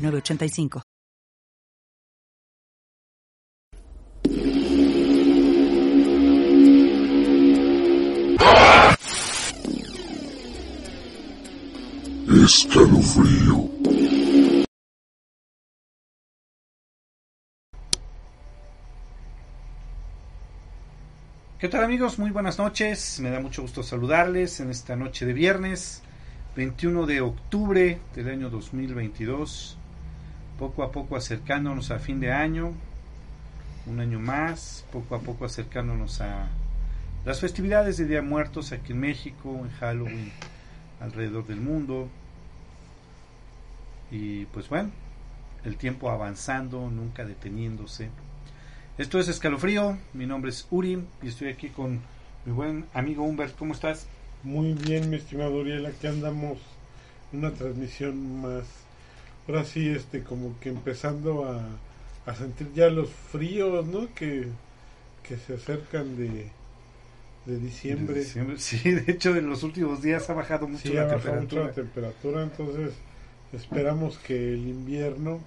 985. Escalofrío. ¿Qué tal amigos? Muy buenas noches. Me da mucho gusto saludarles en esta noche de viernes 21 de octubre del año 2022 poco a poco acercándonos a fin de año, un año más, poco a poco acercándonos a las festividades de Día Muertos aquí en México, en Halloween, alrededor del mundo. Y pues bueno, el tiempo avanzando, nunca deteniéndose. Esto es Escalofrío, mi nombre es Uri y estoy aquí con mi buen amigo Humbert, ¿cómo estás? Muy bien, mi estimado Uriel, aquí andamos una transmisión más ahora sí, este, como que empezando a, a sentir ya los fríos, ¿no? Que, que se acercan de, de diciembre. Sí, de hecho en los últimos días ha bajado mucho la temperatura. Mucho la temperatura, entonces esperamos que el invierno,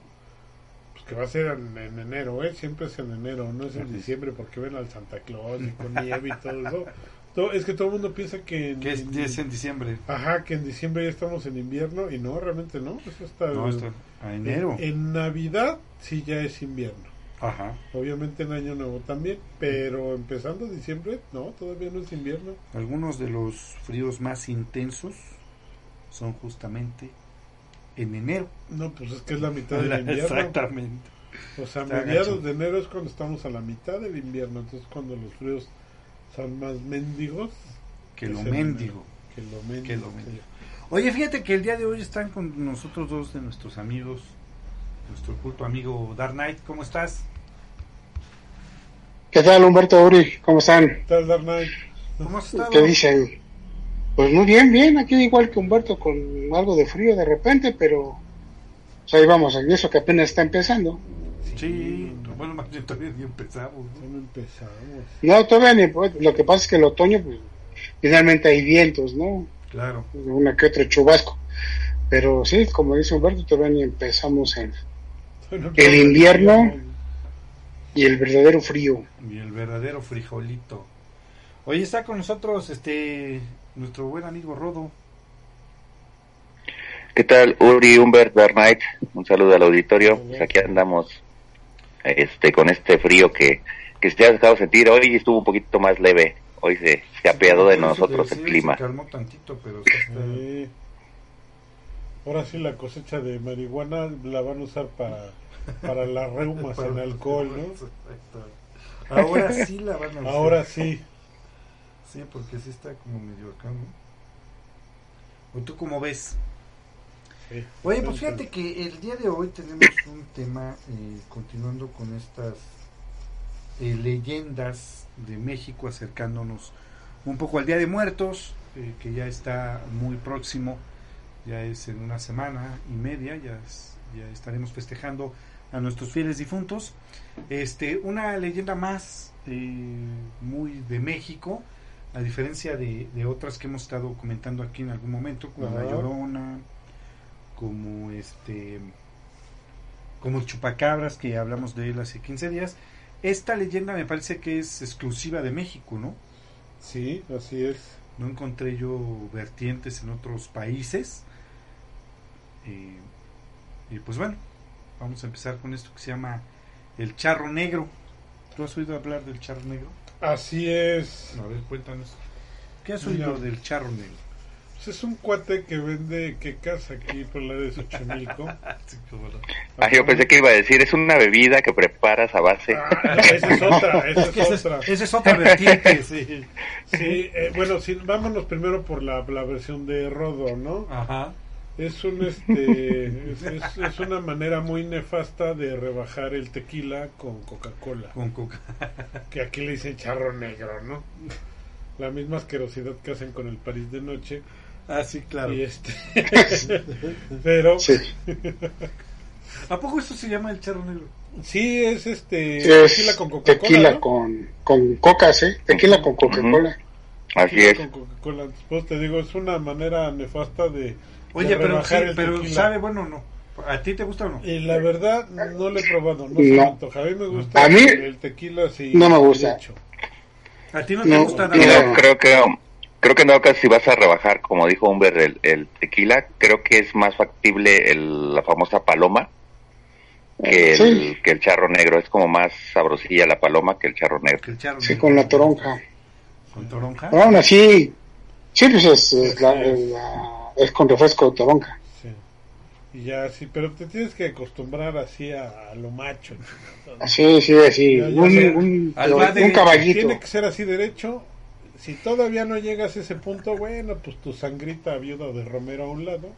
pues que va a ser en, enero, ¿eh? Siempre es en enero, no es en diciembre porque ven al Santa Claus y con nieve y todo eso es que todo el mundo piensa que, en, es, en diciembre. Ajá, que en diciembre ya estamos en invierno y no, realmente no. Eso está, no, está a enero. En, Navidad sí ya es invierno. Ajá. Obviamente en Año Nuevo también, pero empezando diciembre, no, todavía no es invierno. Algunos de los fríos más intensos son justamente en enero. No, pues es que es la mitad del invierno. Exactamente. O sea, mediados de enero es cuando estamos a la mitad del invierno, entonces cuando los fríos son más mendigos que, lo mendigo. Que lo mendigo. Oye, fíjate que el día de hoy están con nosotros dos de nuestros amigos, nuestro culto amigo Dark Knight. ¿Cómo estás? ¿Qué tal, Humberto Uri? ¿Cómo están? ¿Qué tal, Dark Knight? ¿Cómo has estado? ¿Qué dicen? Pues muy bien, bien. Aquí igual que Humberto con algo de frío de repente, pero pues ahí vamos, en eso que apenas está empezando. Sí, bueno, más todavía ni empezamos. No, empezamos. No, todavía ni. Pues, lo que pasa es que el otoño, pues, finalmente hay vientos, ¿no? Claro. Una que otro chubasco. Pero sí, como dice Humberto, todavía ni empezamos en el invierno y el verdadero frío. Y el verdadero frijolito. Hoy está con nosotros este nuestro buen amigo Rodo. ¿Qué tal, Uri, Humbert, Dark Knight? Un saludo al auditorio. Pues aquí andamos este con este frío que, que se ha dejado sentir. Hoy estuvo un poquito más leve. Hoy se, se apeadó de nosotros el clima. Ahora sí la cosecha de marihuana la van a usar para, para las reumas en alcohol, ¿no? Ahora sí la van a usar. Ahora sí. Sí, porque sí está como medio acá, ¿O tú cómo ves? Oye, pues fíjate que el día de hoy tenemos un tema eh, continuando con estas eh, leyendas de México acercándonos un poco al Día de Muertos, eh, que ya está muy próximo, ya es en una semana y media, ya, ya estaremos festejando a nuestros fieles difuntos. Este, una leyenda más muy de México, a diferencia de, de, otras que hemos estado comentando aquí en algún momento, como La Llorona, como este como chupacabras que hablamos de él hace 15 días. Esta leyenda me parece que es exclusiva de México, ¿no? Sí, así es. No encontré yo vertientes en otros países. Eh, y pues bueno, vamos a empezar con esto que se llama el charro negro. ¿Tú has oído hablar del charro negro? Así es. A ver, cuéntanos. ¿Qué has oído del charro negro? Pues es un cuate que vende quecas aquí por la de Xochimilco. ah, yo pensé que iba a decir, es una bebida que preparas a base. Ah, esa es otra, esa es, otra. Esa es otra vertiente, sí. Sí, eh, bueno, sí, vámonos primero por la, la versión de Rodo, ¿no? Ajá. Es, un, este, es, una manera muy nefasta de rebajar el tequila con Coca-Cola. Con Coca. que aquí le dicen charro negro, ¿no? La misma asquerosidad que hacen con el París de noche. Ah, sí, claro. Y este... Pero... ¿A poco esto se llama el charro negro? Sí, es este... tequila con Coca-Cola. Tequila con, con coca, sí. Tequila con Coca-Cola. Así es. Con Coca-Cola. Después te digo, es una manera nefasta de Oye, pero, sí, pero sabe bueno o no. ¿A ti te gusta o no? Y la verdad, no lo he probado, no, se antoja. A mí me gusta ¿A mí? el tequila sí. No me gusta. ¿A ti no te gusta nada? creo que creo que no casi si vas a rebajar, como dijo Humber, el, el tequila, creo que es más factible el, la famosa paloma que el, que el charro negro. Es como más sabrosilla la paloma que el charro negro. sí, con la toronja. ¿Con toronja? Bueno, sí. Sí, pues es, la es con refresco de toronja. Sí. Y ya, sí, pero te tienes que acostumbrar así a, lo macho. Sí, sí, así. un, un, caballito. Tiene que ser así derecho. Si todavía no llegas a ese punto, bueno, pues tu sangrita viuda de Romero a un lado.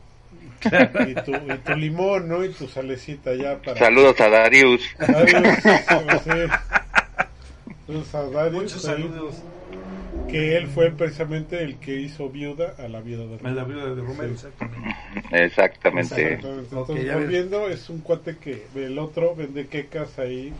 Y tu, y tu limón, ¿no? Y tu salecita ya para... Saludos a Darius. Darius, Saludos a Darius. Muchos saludos que él fue precisamente el que hizo viuda a la viuda de Romero. la viuda de Romero, exactamente. Entonces, volviendo, es un cuate que el otro vende quecas ahí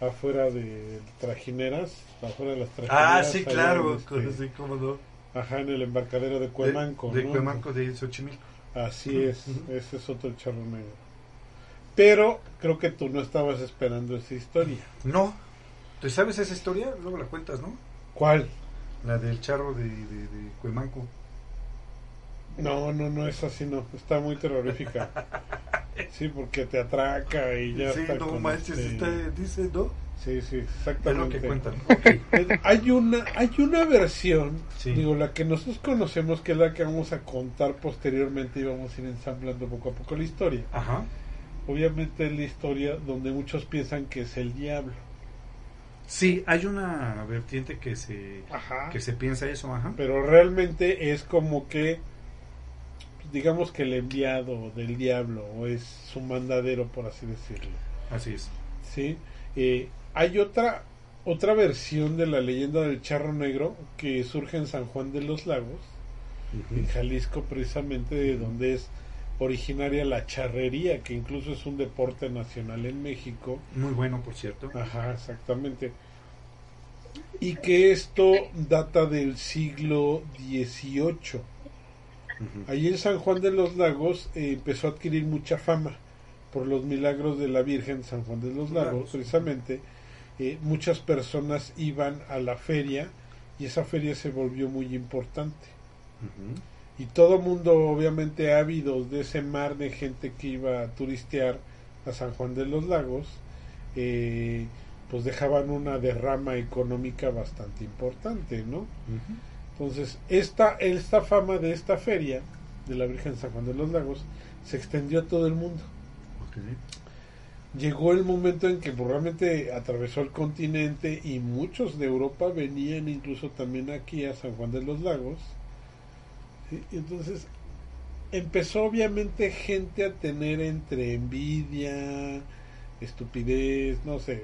afuera de trajineras, afuera de las trajineras. Ah, sí, claro, este, cómo no. Ajá, en el embarcadero de Cuemanco. De, de Cuemanco, de Xochimilco. Así es, ese es otro charro negro. Pero creo que tú no estabas esperando esa historia. No. ¿Tú sabes esa historia? Luego la cuentas, ¿no? ¿Cuál? La del charro de, de, Cuemanco. No, no, no es así, no. Está muy terrorífica. sí, porque te atraca y ya sí, está. no manches, este dice, ¿no? Sí, sí, exactamente. Es lo que cuentan. hay una, hay una versión, digo, la que nosotros conocemos, que es la que vamos a contar posteriormente y vamos a ir ensamblando poco a poco la historia. Ajá. Obviamente es la historia donde muchos piensan que es el diablo. Sí, hay una vertiente que se, que se piensa eso, ajá. Pero realmente es como que, digamos que el enviado del diablo o es su mandadero, por así decirlo. Así es. Sí. Eh, hay otra otra versión de la leyenda del charro negro que surge en San Juan de los Lagos, en Jalisco precisamente, de donde es originaria la charrería, que incluso es un deporte nacional en México. Muy bueno, por cierto. Ajá, exactamente. Y que esto data del siglo XVIII. Allí en San Juan de los Lagos eh, empezó a adquirir mucha fama por los milagros de la Virgen San Juan de los Lagos, precisamente. Eh, muchas personas iban a la feria y esa feria se volvió muy importante y todo mundo obviamente ávidos de ese mar de gente que iba a turistear a San Juan de los Lagos, eh, pues dejaban una derrama económica bastante importante, ¿no? Entonces, esta, esta fama de esta feria de la Virgen San Juan de los Lagos se extendió a todo el mundo. Llegó el momento en que pues, realmente atravesó el continente y muchos de Europa venían incluso también aquí a San Juan de los Lagos entonces empezó obviamente gente a tener entre envidia, estupidez, no sé,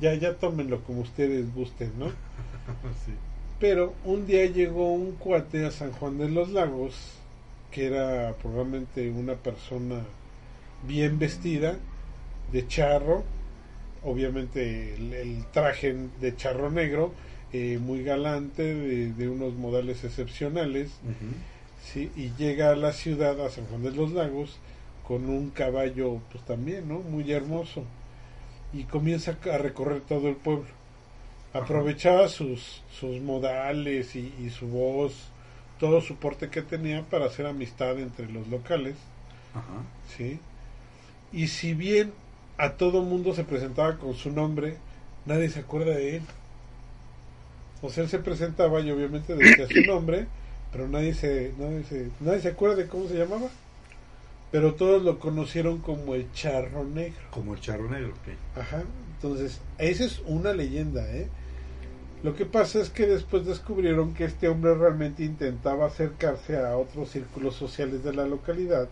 ya, ya tómenlo como ustedes gusten, ¿no? Pero un día llegó un cuate a San Juan de los Lagos, que era probablemente una persona bien vestida, de charro, obviamente el traje de charro negro, eh, muy galante, de, unos modales excepcionales, ¿sí? y llega a la ciudad, a San Juan de los Lagos, con un caballo, pues también, ¿no? Muy hermoso, y comienza a recorrer todo el pueblo. Aprovechaba sus, sus modales y, su voz, todo su porte que tenía para hacer amistad entre los locales, ¿sí? Y si bien a todo mundo se presentaba con su nombre, nadie se acuerda de él. O sea, él se presentaba y obviamente decía su nombre, pero nadie se, nadie se, nadie se acuerda de cómo se llamaba. Pero todos lo conocieron como el charro negro. Como el charro negro, ok. Ajá. Entonces, esa es una leyenda, ¿eh? Lo que pasa es que después descubrieron que este hombre realmente intentaba acercarse a otros círculos sociales de la localidad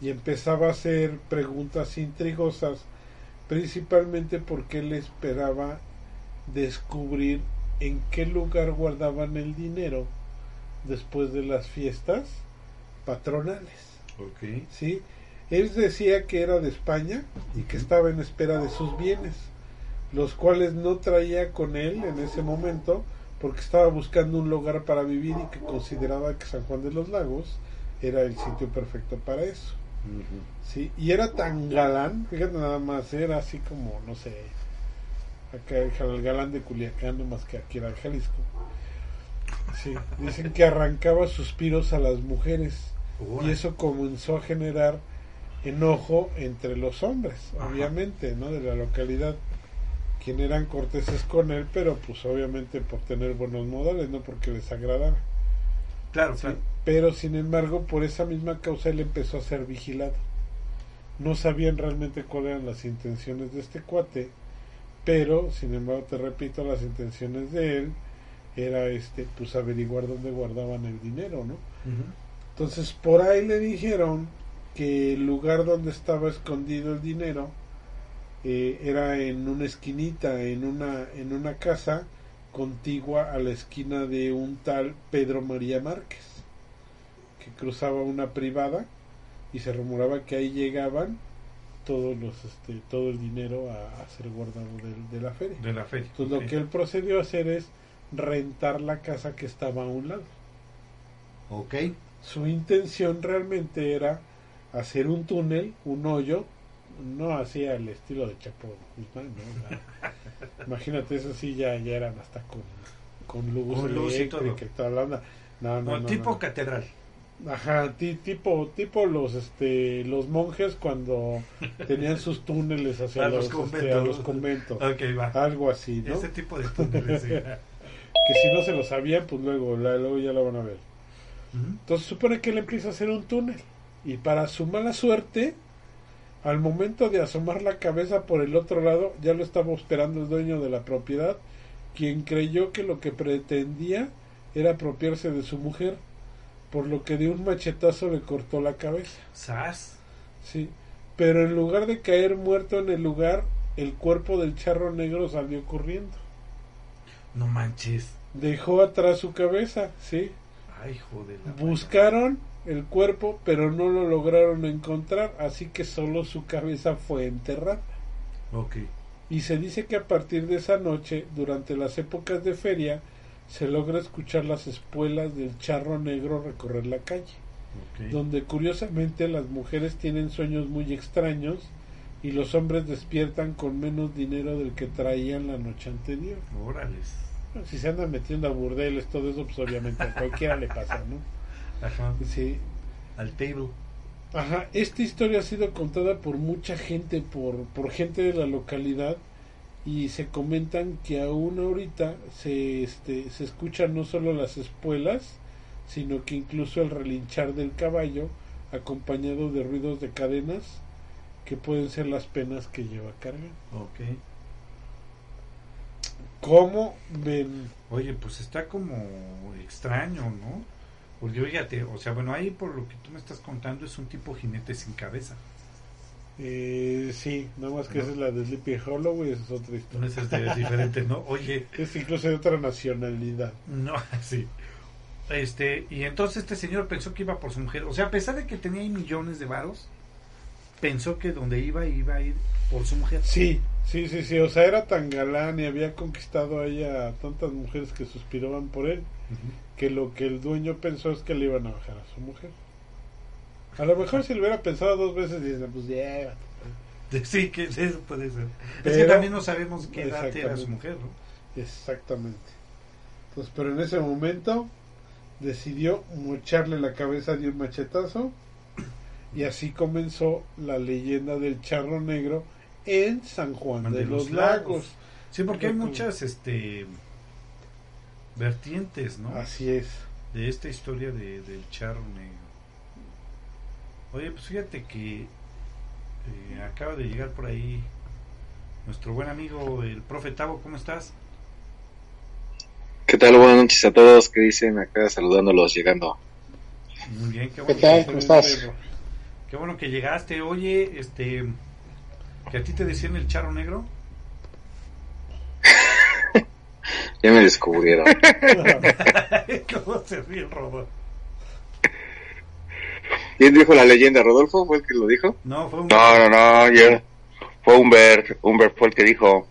y empezaba a hacer preguntas intrigosas, principalmente porque él esperaba descubrir en qué lugar guardaban el dinero después de las fiestas patronales. Okay. ¿Sí? Él decía que era de España y que estaba en espera de sus bienes, los cuales no traía con él en ese momento porque estaba buscando un lugar para vivir y que consideraba que San Juan de los Lagos era el sitio perfecto para eso. ¿Sí? Y era tan galán, fíjate nada más, era así como, no sé, acá el galán de Culiacán, no más que aquí era el Jalisco. Sí, dicen que arrancaba suspiros a las mujeres y eso comenzó a generar enojo entre los hombres, obviamente, ¿no? De la localidad, quien eran corteses con él, pero pues obviamente por tener buenos modales, no porque les agradara. Claro, claro. Pero sin embargo, por esa misma causa él empezó a ser vigilado. No sabían realmente cuáles eran las intenciones de este cuate, pero sin embargo, te repito, las intenciones de él era este pues averiguar dónde guardaban el dinero, ¿no? Entonces por ahí le dijeron que el lugar donde estaba escondido el dinero eh, era en una esquinita, en una, en una casa contigua a la esquina de un tal Pedro María Márquez, que cruzaba una privada y se rumoraba que ahí llegaban todos los este, todo el dinero a, ser guardado de, la feria. De la feria. Entonces lo que él procedió a hacer es rentar la casa que estaba a un lado. Ok. Su intención realmente era hacer un túnel, un hoyo, no hacía el estilo de Chapo imagínate, eso sí ya, ya eran hasta con, con luz, con luz y todo. No, no, tipo catedral. Ajá, tipo tipo los este los monjes cuando tenían sus túneles hacia los, este, los, conventos. Algo así, ¿no? Ese tipo de túneles. que si no se lo sabían, pues luego, luego ya lo van a ver. Entonces supone que él empieza a hacer un túnel y para su mala suerte, al momento de asomar la cabeza por el otro lado, ya lo estaba esperando el dueño de la propiedad, quien creyó que lo que pretendía era apropiarse de su mujer, por lo que de un machetazo le cortó la cabeza. ¿Sas? Sí, pero en lugar de caer muerto en el lugar, el cuerpo del charro negro salió corriendo. No manches. Dejó atrás su cabeza, sí. Ay, joder. Buscaron el cuerpo, pero no lo lograron encontrar, así que solo su cabeza fue enterrada. Ok. Y se dice que a partir de esa noche, durante las épocas de feria, se logra escuchar las espuelas del charro negro recorrer la calle, donde curiosamente las mujeres tienen sueños muy extraños y los hombres despiertan con menos dinero del que traían la noche anterior. Órales. si se andan metiendo a burdeles, todo eso, pues obviamente a cualquiera le pasa, ¿no? Ajá. Sí. Al table. Ajá, esta historia ha sido contada por mucha gente, por, por gente de la localidad, y se comentan que aún ahorita se, este, se escuchan no solo las espuelas, sino que incluso el relinchar del caballo, acompañado de ruidos de cadenas, que pueden ser las penas que lleva carga. Ok. ¿Cómo ven? Oye, pues está como extraño, ¿no? Porque fíjate, o sea, bueno, ahí por lo que tú me estás contando es un tipo jinete sin cabeza. Eh, sí, nada más que esa es la de Sleepy Hollow y esa es otra historia. Esa es diferente, ¿no? Oye. Es incluso de otra nacionalidad. No, sí. Este, y entonces este señor pensó que iba por su mujer. O sea, a pesar de que tenía ahí millones de varos, pensó que donde iba iba a ir por su mujer. Sí, sí, sí, sí. O sea, era tan galán y había conquistado a ella a tantas mujeres que suspiraban por él, que lo que el dueño pensó es que le iban a bajar a su mujer. A lo mejor si lo hubiera pensado dos veces, dice, pues ya. Sí, que eso puede ser. es que también no sabemos qué edad era su mujer, ¿no? Exactamente. Pues, pero en ese momento decidió mocharle la cabeza de un machetazo y así comenzó la leyenda del charro negro en San Juan de, los, Lagos. Sí, porque hay muchas este vertientes, ¿no? Así es. De esta historia de, del charro negro. Oye, pues fíjate que eh, acaba de llegar por ahí nuestro buen amigo el profe Tavo, ¿cómo estás? ¿Qué tal? Buenas noches a todos. ¿Qué dicen acá saludándolos llegando? Muy bien, qué bueno. ¿Qué tal? ¿Cómo estás? Qué bueno que llegaste. Oye, este, que a ti te decían el charro negro. Ya me descubrieron. ¿Cómo se ríe el robot? ¿Quién dijo la leyenda? ¿Rodolfo fue el que lo dijo? No, fue un... No, no, no, yo... Fue Humbert. Humbert fue el que dijo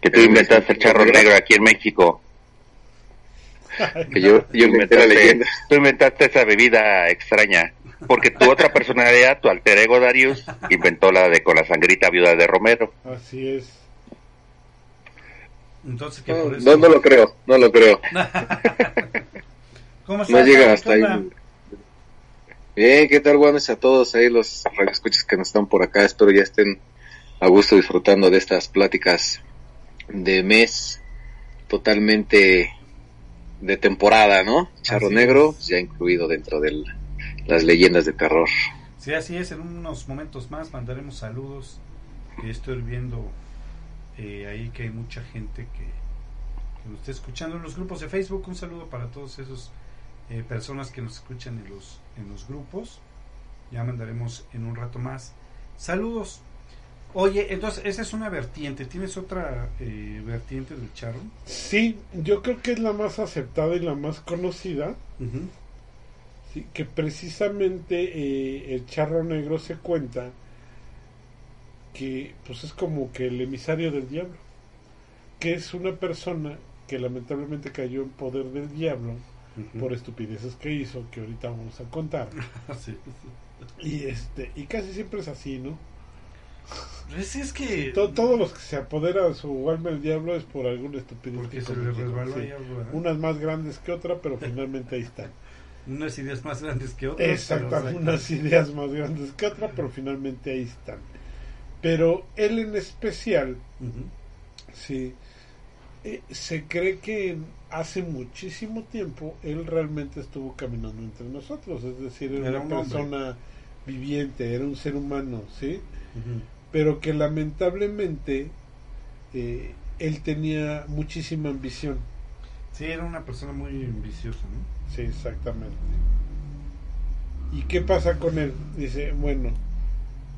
que tú inventaste el charro negro aquí en México. Que yo, yo inventé la leyenda. Tú inventaste esa bebida extraña. Porque tu otra personalidad, tu alter ego Darius, inventó la de con la sangrita viuda de Romero. Así es. Entonces, ¿qué No, por eso? no, no lo creo, no lo creo. ¿Cómo No estás? llega ¿Qué hasta ahí. Bien, ¿qué tal? Buenas a todos ahí los radioescuchas que nos están por acá. Espero ya estén a gusto disfrutando de estas pláticas de mes totalmente de temporada, ¿no? Charro Así Negro, es. ya incluido dentro de las leyendas de terror. Sí, así es. En unos momentos más mandaremos saludos. Que estoy viendo eh, ahí que hay mucha gente que, que nos está escuchando en los grupos de Facebook. Un saludo para todos esos eh, personas que nos escuchan en los en los grupos. Ya mandaremos en un rato más. Saludos. Oye, entonces esa es una vertiente. ¿Tienes otra eh, vertiente del charro? Sí, yo creo que es la más aceptada y la más conocida. Sí, que precisamente eh, el charro negro se cuenta que pues es como que el emisario del diablo, que es una persona que lamentablemente cayó en poder del diablo por estupideces que hizo, que ahorita vamos a contar. Sí. Y este y casi siempre es así, ¿no? Pues es que To- todos los que se apoderan su alma el diablo es por alguna estupidez porque que se le resbaló. Unas más grandes que otra, pero finalmente ahí están. unas ideas más grandes que otras. Exactamente, unas ideas más grandes que otra, pero finalmente ahí están. Pero él en especial, sí, eh, se cree que hace muchísimo tiempo él realmente estuvo caminando entre nosotros, es decir, era, Era una un persona viviente, era un ser humano, sí, pero que lamentablemente eh, él tenía muchísima ambición. Sí, era una persona muy ambiciosa, ¿no? Sí, exactamente. ¿Y qué pasa con él? Dice, bueno,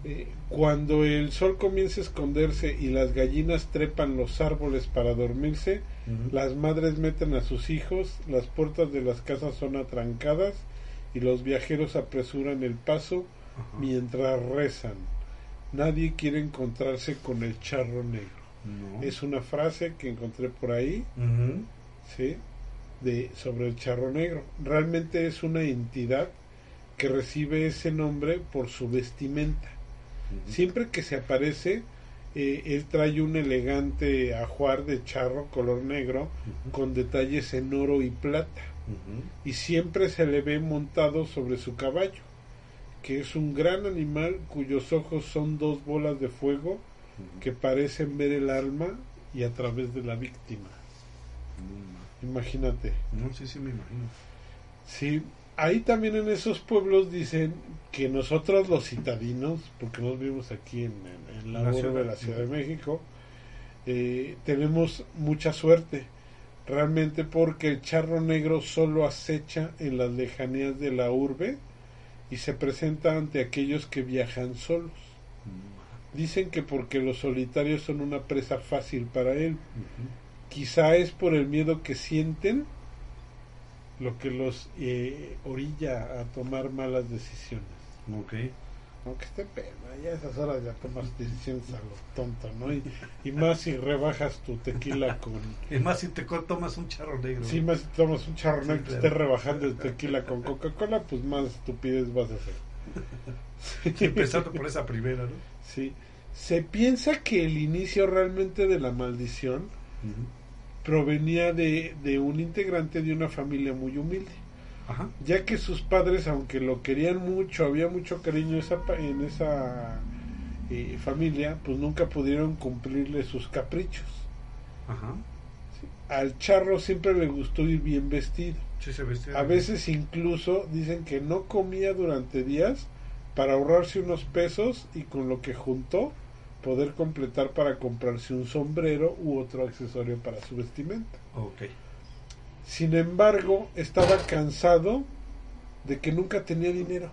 eh, cuando el sol comienza a esconderse y las gallinas trepan los árboles para dormirse, las madres meten a sus hijos, las puertas de las casas son atrancadas y los viajeros apresuran el paso mientras rezan. Nadie quiere encontrarse con el charro negro. No. Es una frase que encontré por ahí. ¿sí? de sobre el charro negro. Realmente es una entidad que recibe ese nombre por su vestimenta. Siempre que se aparece, eh, él trae un elegante ajuar de charro color negro con detalles en oro y plata. Y siempre se le ve montado sobre su caballo, que es un gran animal cuyos ojos son dos bolas de fuego que parecen ver el alma y a través de la víctima. Imagínate. no, sí, sí, me imagino. Sí, ahí también en esos pueblos dicen que nosotros los citadinos, porque nos vivimos aquí en, en- en la, La urbe ciudad. de la Ciudad de México, eh, tenemos mucha suerte, realmente porque el charro negro solo acecha en las lejanías de la urbe y se presenta ante aquellos que viajan solos. Dicen que porque los solitarios son una presa fácil para él, quizá es por el miedo que sienten lo que los eh, orilla a tomar malas decisiones. Ok. Aunque esté pena, ya a esas horas ya tomas decisiones a lo tonto, ¿no? Y, y más si rebajas tu tequila con... Es más, si te tomas un charro negro. Si más si tomas un charro Sí, negro que claro. estés rebajando el tequila con Coca-Cola, pues más estupidez vas a hacer. Sí, empezando por esa primera, ¿no? Sí. Se piensa que el inicio realmente de la maldición Ujú. Provenía de, de un integrante de una familia muy humilde. Ajá. ya que sus padres, aunque lo querían mucho, había mucho cariño en esa, en esa eh, familia, pues nunca pudieron cumplirle sus caprichos. Ajá. Al charro siempre le gustó ir bien vestido. Sí, se vestía. A veces incluso dicen que no comía durante días para ahorrarse unos pesos y con lo que juntó poder completar para comprarse un sombrero u otro accesorio para su vestimenta. Ok. Sin embargo, estaba cansado de que nunca tenía dinero.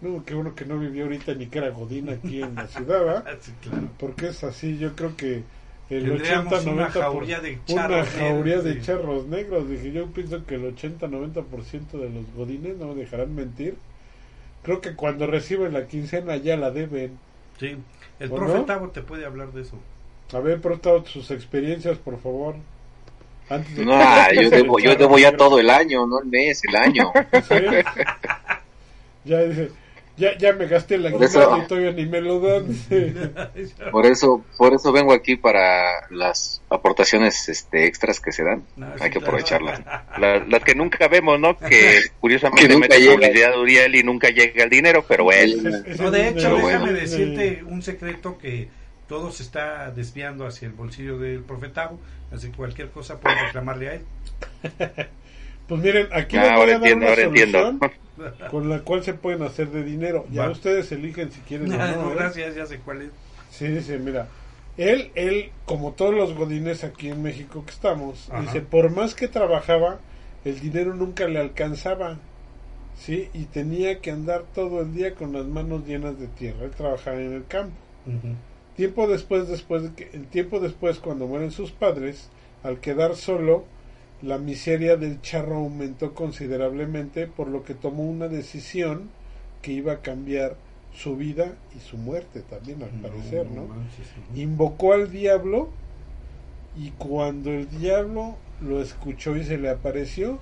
No, qué bueno que no vivió ahorita ni que era Godín aquí en la ciudad, Porque es así, yo creo que el 80 90 una jauría de charros, una de charros negros. Dije, yo pienso que el 80-90% de los godines no me dejarán mentir. Creo que cuando reciben la quincena ya la deben. Sí, el profe te puede hablar de eso. A ver, profe sus experiencias, por favor. Antes no, yo debo, yo debo ya todo el año, no el mes, el año. Ya dice, ya, ya me gasté la guita y todavía ni me lo dan. Por eso, por eso vengo aquí para las aportaciones este, extras que se dan. Hay que aprovecharlas. las que nunca vemos, ¿no? Que curiosamente que mete publicidad Uriel y nunca llega el dinero, pero bueno. No, de hecho, déjame decirte un secreto que todo se está desviando hacia el bolsillo del profetado, así que cualquier cosa puede reclamarle a él. Pues miren, aquí ah, ahora entiendo, ahora entiendo. con la cual se pueden hacer de dinero. Ya ustedes eligen si quieren o no. ¿eh? gracias, ya sé cuál es. Sí, dice, mira, él, él, como todos los godines aquí en México que estamos, dice, por más que trabajaba, el dinero nunca le alcanzaba. ¿Sí? Y tenía que andar todo el día con las manos llenas de tierra. Él trabajaba en el campo. Tiempo después, después de que, el tiempo después, cuando mueren sus padres, al quedar solo, la miseria del charro aumentó considerablemente, por lo que tomó una decisión que iba a cambiar su vida y su muerte también, al parecer, ¿no? Invocó al diablo y cuando el diablo lo escuchó y se le apareció,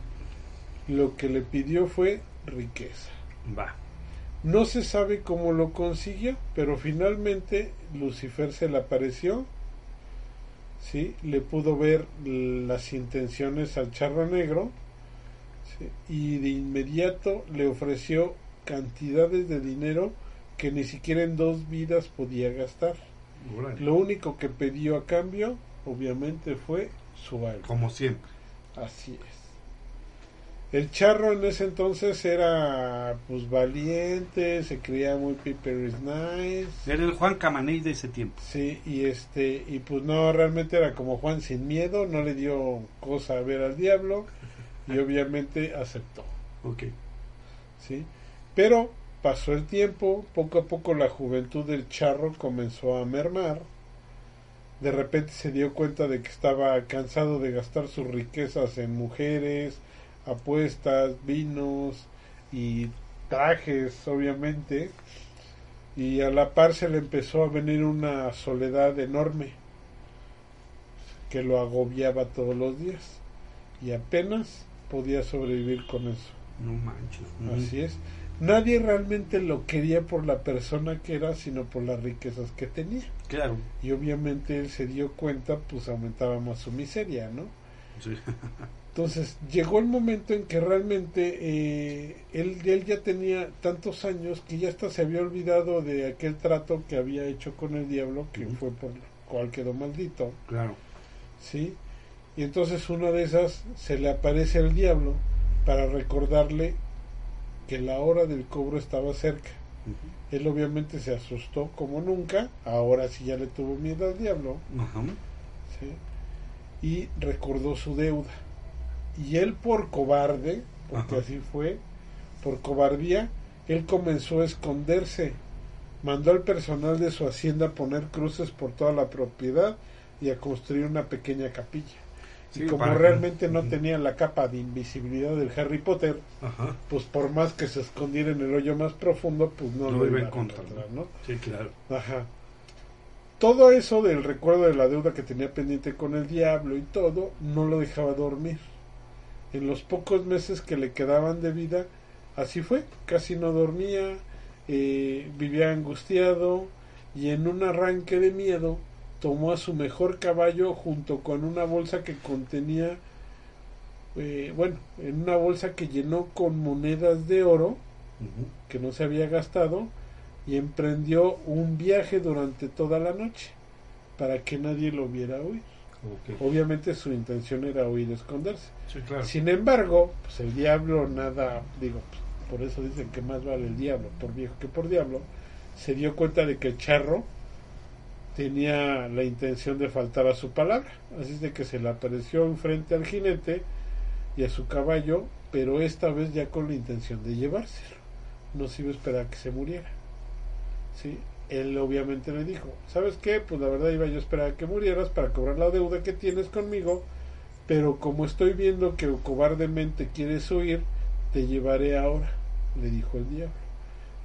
lo que le pidió fue riqueza. Va. No se sabe cómo lo consiguió, pero finalmente Lucifer se le apareció ¿sí? le pudo ver las intenciones al charro negro y de inmediato le ofreció cantidades de dinero que ni siquiera en dos vidas podía gastar. Lo único que pidió a cambio, obviamente, fue su alma. Como siempre. Así es. El charro en ese entonces era pues valiente, se creía muy Piper is nice. Era el Juan Camaney de ese tiempo. Sí, y este y pues no realmente era como Juan sin miedo, no le dio cosa a ver al diablo y obviamente aceptó. Ok. Sí. Pero pasó el tiempo, poco a poco la juventud del charro comenzó a mermar. De repente se dio cuenta de que estaba cansado de gastar sus riquezas en mujeres, apuestas, vinos y trajes, obviamente. Y a la par se le empezó a venir una soledad enorme que lo agobiaba todos los días. Y apenas podía sobrevivir con eso. No manches. Así es. Nadie realmente lo quería por la persona que era, sino por las riquezas que tenía. Claro. Y obviamente él se dio cuenta, pues aumentaba más su miseria, ¿no? Sí. Entonces llegó el momento en que realmente eh, él, él, ya tenía tantos años que ya hasta se había olvidado de aquel trato que había hecho con el diablo, que fue por cual quedó maldito. Claro. ¿Sí? Y entonces una de esas se le aparece al diablo para recordarle que la hora del cobro estaba cerca. Él obviamente se asustó como nunca, ahora sí ya le tuvo miedo al diablo. ¿sí? Y recordó su deuda y él por cobarde, porque así fue, por cobardía, él comenzó a esconderse. Mandó al personal de su hacienda a poner cruces por toda la propiedad y a construir una pequeña capilla. y como realmente no tenía la capa de invisibilidad del Harry Potter, pues por más que se escondiera en el hoyo más profundo, pues no lo, iba a encontrar, ¿no? Sí, claro. Ajá. Todo eso del recuerdo de la deuda que tenía pendiente con el diablo y todo, no lo dejaba dormir en los pocos meses que le quedaban de vida, así fue, casi no dormía, eh, vivía angustiado y en un arranque de miedo tomó a su mejor caballo junto con una bolsa que contenía, eh, bueno, en una bolsa que llenó con monedas de oro que no se había gastado y emprendió un viaje durante toda la noche para que nadie lo viera huir. Obviamente su intención era huir esconderse. Sin embargo, pues el diablo nada, digo, pues, por eso dicen que más vale el diablo por viejo que por diablo, se dio cuenta de que el charro tenía la intención de faltar a su palabra. Así es de que se le apareció enfrente al jinete y a su caballo, pero esta vez ya con la intención de llevárselo. No se iba a esperar a que se muriera. ¿Sí? Él obviamente le dijo, ¿sabes qué? Pues la verdad iba yo a esperar a que murieras para cobrar la deuda que tienes conmigo, pero como estoy viendo que cobardemente quieres huir, te llevaré ahora, le dijo el diablo.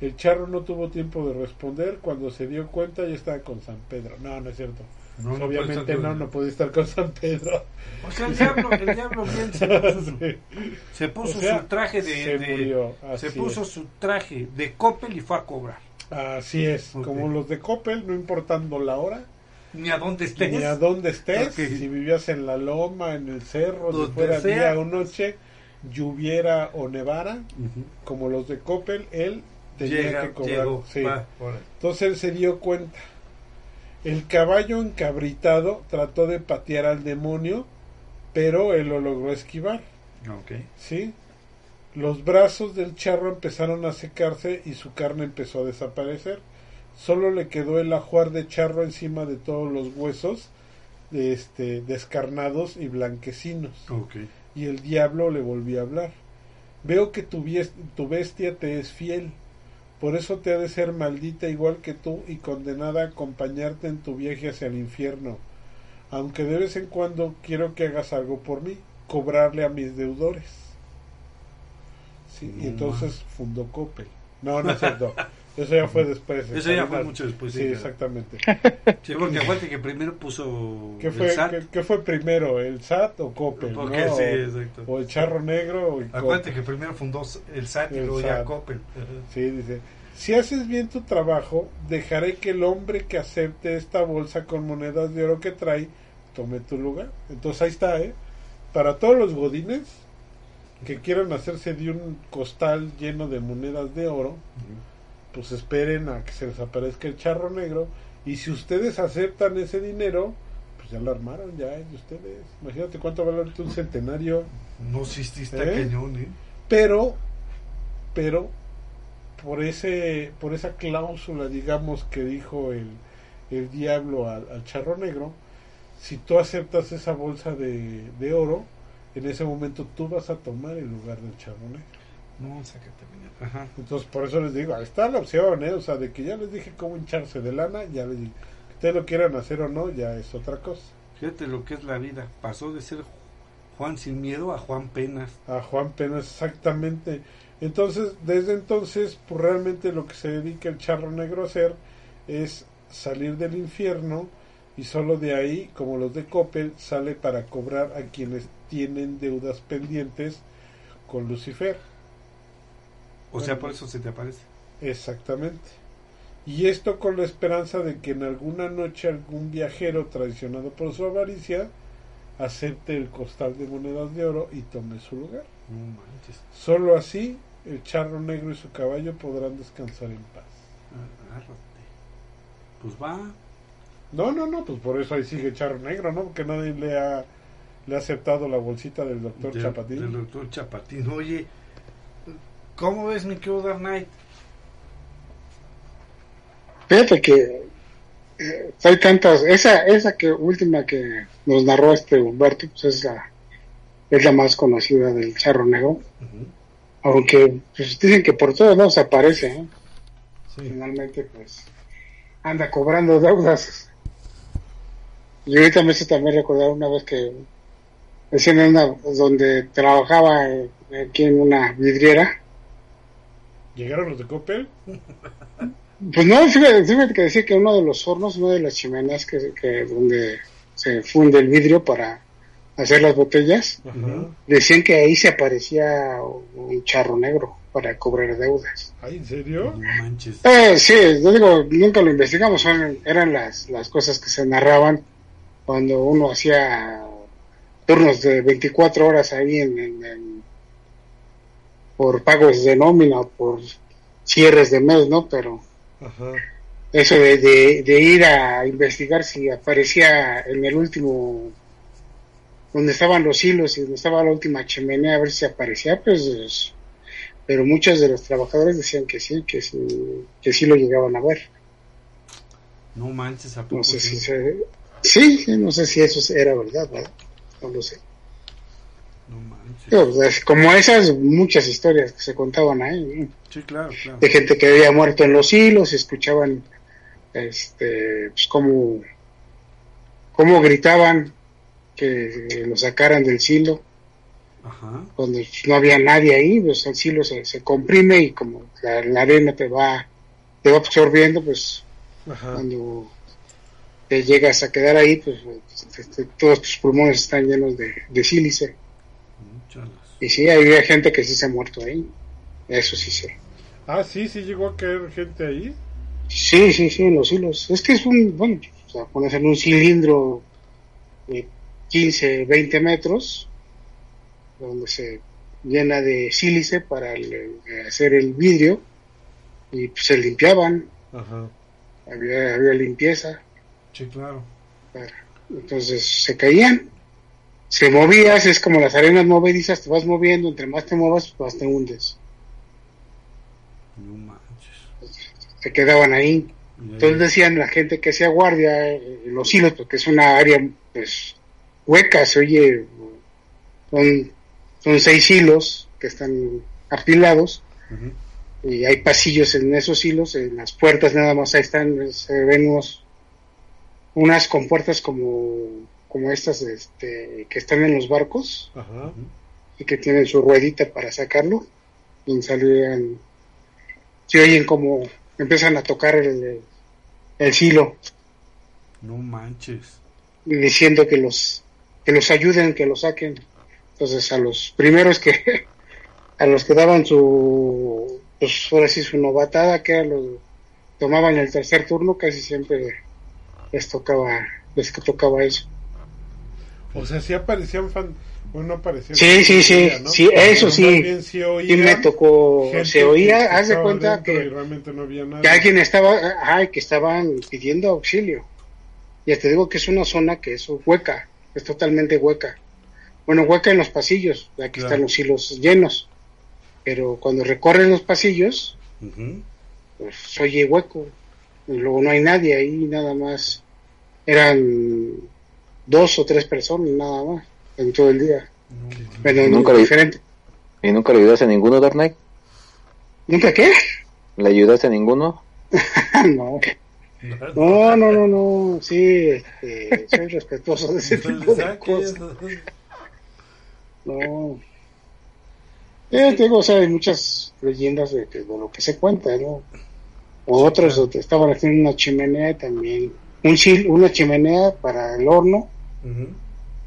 El charro no tuvo tiempo de responder, cuando se dio cuenta ya estaba con San Pedro. No, no es cierto. No, Obviamente no, no podía estar con San Pedro. O sea, el diablo, el diablo bien se puso, se puso su traje de... Se, murió, se puso su traje de Coppel y fue a cobrar. Así es, como los de Coppel, no importando la hora. Ni a dónde estés. Ni a dónde estés. Si vivías en la loma, en el cerro, si fuera día o noche, lloviera o nevara, como los de Coppel, él tenía que cobrar. Entonces él se dio cuenta. El caballo encabritado trató de patear al demonio, pero él lo logró esquivar. Okay. ¿Sí? Los brazos del charro empezaron a secarse y su carne empezó a desaparecer. Solo le quedó el ajuar de charro encima de todos los huesos, este, descarnados y blanquecinos. Okay. Y el diablo le volvió a hablar. Veo que tu, tu bestia te es fiel por eso te ha de ser maldita igual que tú y condenada a acompañarte en tu viaje hacia el infierno. Aunque de vez en cuando quiero que hagas algo por mí, cobrarle a mis deudores. Sí, y entonces fundó Coppel. No, no es cierto. Eso ya fue después. Eso ya fue mucho después. Sí, exactamente. Sí, porque acuérdate que primero puso. ¿Qué fue, ¿qué, fue primero? ¿El SAT o Coppel? Porque, sí, exacto. O el Charro Negro. O acuérdate que primero fundó el SAT y luego ya Coppel. Sí, dice. Si haces bien tu trabajo, dejaré que el hombre que acepte esta bolsa con monedas de oro que trae tome tu lugar. Entonces ahí está, ¿eh? Para todos los godines que quieran hacerse de un costal lleno de monedas de oro, pues esperen a que se les aparezca el charro negro y si ustedes aceptan ese dinero, pues ya lo armaron ya de ustedes. Imagínate cuánto vale un centenario. No, si está ¿Eh? cañón, ¿eh? Pero, pero, por ese, por esa cláusula, digamos, que dijo el, el diablo al, al, charro negro, si tú aceptas esa bolsa de, de oro, en ese momento tú vas a tomar el lugar del charro negro. No, sácate, Ajá. Entonces, por eso les digo, está la opción, ¿eh? O sea, de que ya les dije cómo hincharse de lana, ya les dije. Que ustedes lo quieran hacer o no, ya es otra cosa. Fíjate lo que es la vida. Pasó de ser Juan sin miedo a Juan Penas. A Juan Penas, exactamente. Entonces, desde entonces, pues realmente lo que se dedica el charro negro a hacer es salir del infierno y solo de ahí, como los de Coppel, sale para cobrar a quienes tienen deudas pendientes con Lucifer. O sea, por eso se te aparece. Exactamente. Y esto con la esperanza de que en alguna noche algún viajero traicionado por su avaricia acepte el costal de monedas de oro y tome su lugar. Solo así el charro negro y su caballo podrán descansar en paz. Pues va. No, no, no, pues por eso ahí sigue el charro negro, ¿no? Porque nadie le ha, le ha aceptado la bolsita del doctor Chapatín. Del doctor Chapatín. Oye, ¿Cómo ves mi querido Dark Knight? Fíjate que eh, hay tantas, esa, esa que última que nos narró este Humberto, pues es la, es la más conocida del charro negro. Aunque pues, dicen que por todos lados aparece, ¿eh? finalmente pues anda cobrando deudas. Y ahorita me hizo también recordar una vez que decían una donde trabajaba eh, aquí en una vidriera ¿Llegaron los de Coppel? Pues no, fíjate, que decía que uno de los hornos, una de las chimeneas que, que donde se funde el vidrio para hacer las botellas, decían que ahí se aparecía un charro negro para cobrar deudas. ¿Ay, en serio? manches. Eh, sí, yo digo, nunca lo investigamos, eran las, las cosas que se narraban cuando uno hacía turnos de 24 horas ahí en por pagos de nómina, por cierres de mes, ¿no? Pero eso de, de, ir a investigar si aparecía en el último, donde estaban los hilos y donde estaba la última chimenea, a ver si aparecía, pues, pero muchos de los trabajadores decían que sí, que sí, que sí lo llegaban a ver. No manches, ¿a No sé si sí, no sé si eso era verdad, ¿verdad? No lo sé. No manches. como esas, muchas historias que se contaban ahí. Sí, claro, claro. De gente que había muerto en los hilos, escuchaban este, pues como, como gritaban que lo sacaran del silo. Ajá. Cuando no había nadie ahí, pues el silo se, se comprime y como la, la arena te va, te va absorbiendo, pues Ajá. cuando te llegas a quedar ahí, pues este, todos tus pulmones están llenos de, de sílice. Chalas. Y sí, había gente que sí se ha muerto ahí. Eso sí sé. Ah, sí, sí llegó a caer gente ahí. Sí, sí, sí, en los hilos. Es que es un, bueno, o sea, pones en un cilindro de 15, 20 metros, donde se llena de sílice para el- hacer el vidrio, y pues, se limpiaban, Ajá. había, había limpieza. Sí, claro. Entonces se caían, se movías, es como las arenas movedizas, te vas moviendo, entre más te muevas, más te hundes. No manches. Se quedaban ahí. Entonces decían la gente que hacía guardia en los hilos, porque es una área pues hueca, se oye, son, son seis hilos que están apilados y hay pasillos en esos hilos, en las puertas nada más ahí están, se ven unos, unas compuertas como, como estas este, que están en los barcos Ajá. y que tienen su ruedita para sacarlo, y salían, se oyen como empiezan a tocar el, el silo. No manches. y diciendo que los que los ayuden, que lo saquen. Entonces a los primeros que a los que daban su pues ahora sí su novatada que era los tomaban el tercer turno casi siempre les tocaba les que tocaba eso. O sea, sí aparecían fan... Bueno, no aparecían. Sí, sí, sí, ¿no? sí, eso sí. Y me tocó se oía, haz de cuenta que y realmente no había nada. que alguien estaba, ay, que estaban pidiendo auxilio. Ya te digo que es una zona que es hueca, es totalmente hueca. Bueno, hueca en los pasillos, aquí Claro. están los hilos llenos. Pero cuando recorren los pasillos, Ujú. pues se oye hueco. Y luego no hay nadie ahí, nada más. Eran dos o tres personas, nada más, en todo el día. Pero Nunca lo- diferente. ¿Y nunca le ayudaste a ninguno, Dark Knight? ¿Nunca qué? ¿Le ayudaste a ninguno? no. No, no, no, no, sí, este, soy respetuoso de ese tipo de cosas. No. Eh, te digo, o sea, hay muchas leyendas de, que- de lo que se cuenta, ¿no? O otros donde estaban haciendo una chimenea también. Un chil, una chimenea para el horno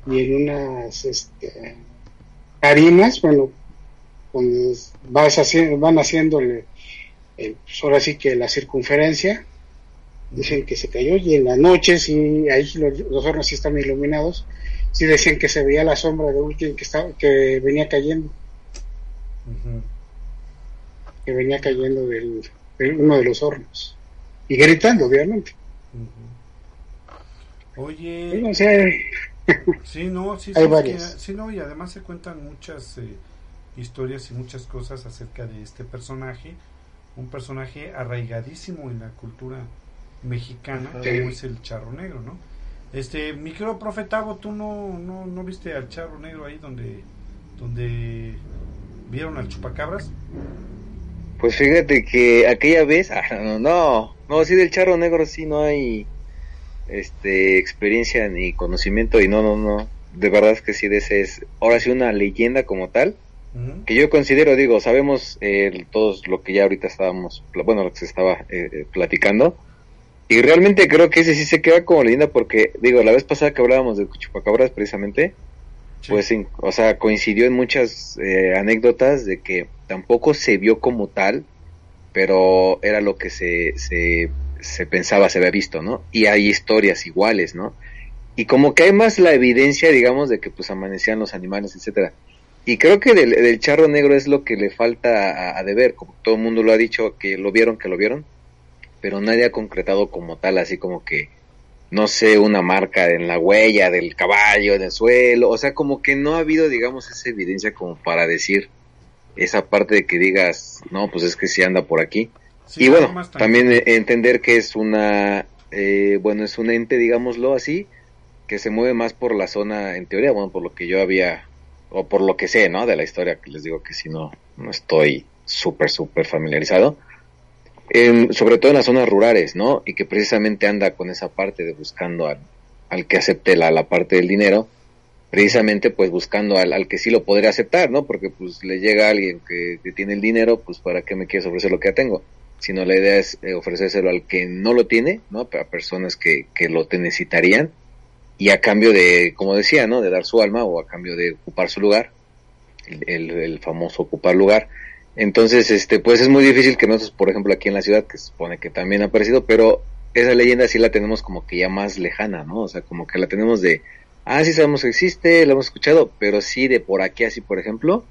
y en unas este, harinas, bueno, donde vas haciendo, van haciéndole, el, pues ahora sí que la circunferencia, dicen que se cayó y en la noche sí, ahí los, los hornos sí están iluminados, sí decían que se veía la sombra de alguien que estaba, que venía cayendo, que venía cayendo del, de uno de los hornos y gritando, obviamente. Oye, No sé, Sí, no, sí, Hay sí, varias. que- sí, no, y además se cuentan muchas eh, historias y muchas cosas acerca de este personaje, un personaje arraigadísimo en la cultura mexicana, como es el charro negro, ¿no? Este, mi querido profe Tavo, ¿tú no, no, no viste al charro negro ahí donde, donde vieron al chupacabras? Pues fíjate que aquella vez, ah, no, no, no, sí del charro negro sí no hay este experiencia ni conocimiento y no, no, no, de verdad es que sí de ese es, ahora sí una leyenda como tal, que yo considero, digo, sabemos eh, todos lo que ya ahorita estábamos, bueno, lo que se estaba eh, eh, platicando, y realmente creo que ese sí se queda como leyenda porque, digo, la vez pasada que hablábamos de chupacabras precisamente, Sí. pues, o sea, coincidió en muchas eh, anécdotas de que tampoco se vio como tal, pero era lo que se, se, pensaba, se había visto, ¿no? Y hay historias iguales, ¿no? Y como que hay más la evidencia, digamos, de que pues amanecían los animales, etcétera. Y creo que del, del charro negro es lo que le falta a, a deber, como todo el mundo lo ha dicho, que lo vieron, que lo vieron, pero nadie ha concretado como tal, así como que, no sé, una marca en la huella del caballo, en el suelo, o sea, como que no ha habido, digamos, esa evidencia como para decir esa parte de que digas, no, pues es que sí anda por aquí. Sí, y bueno, también eh, entender que es una, eh, bueno, es un ente, digámoslo así, que se mueve más por la zona, en teoría, bueno, por lo que yo había o por lo que sé, ¿no? De la historia, que les digo que si no, no estoy súper, súper familiarizado. sobre todo en las zonas rurales, ¿no? Y que precisamente anda con esa parte de buscando al, al que acepte la, la parte del dinero, precisamente pues buscando al, al, que sí lo podría aceptar, ¿no? Porque pues le llega a alguien que, que, tiene el dinero, pues para qué me quieres ofrecer lo que ya tengo. Sino la idea es eh, ofrecérselo al que no lo tiene, ¿no? A personas que, que lo necesitarían y a cambio de, como decía, ¿no? De dar su alma o a cambio de ocupar su lugar, el, el, famoso ocupar lugar. Entonces, este, pues es muy difícil que nosotros, por ejemplo, aquí en la ciudad, que se supone que también ha aparecido, pero esa leyenda sí la tenemos como que ya más lejana, ¿no? O sea, como que la tenemos de, ah, sí sabemos que existe, la hemos escuchado, pero sí de por aquí así, por ejemplo,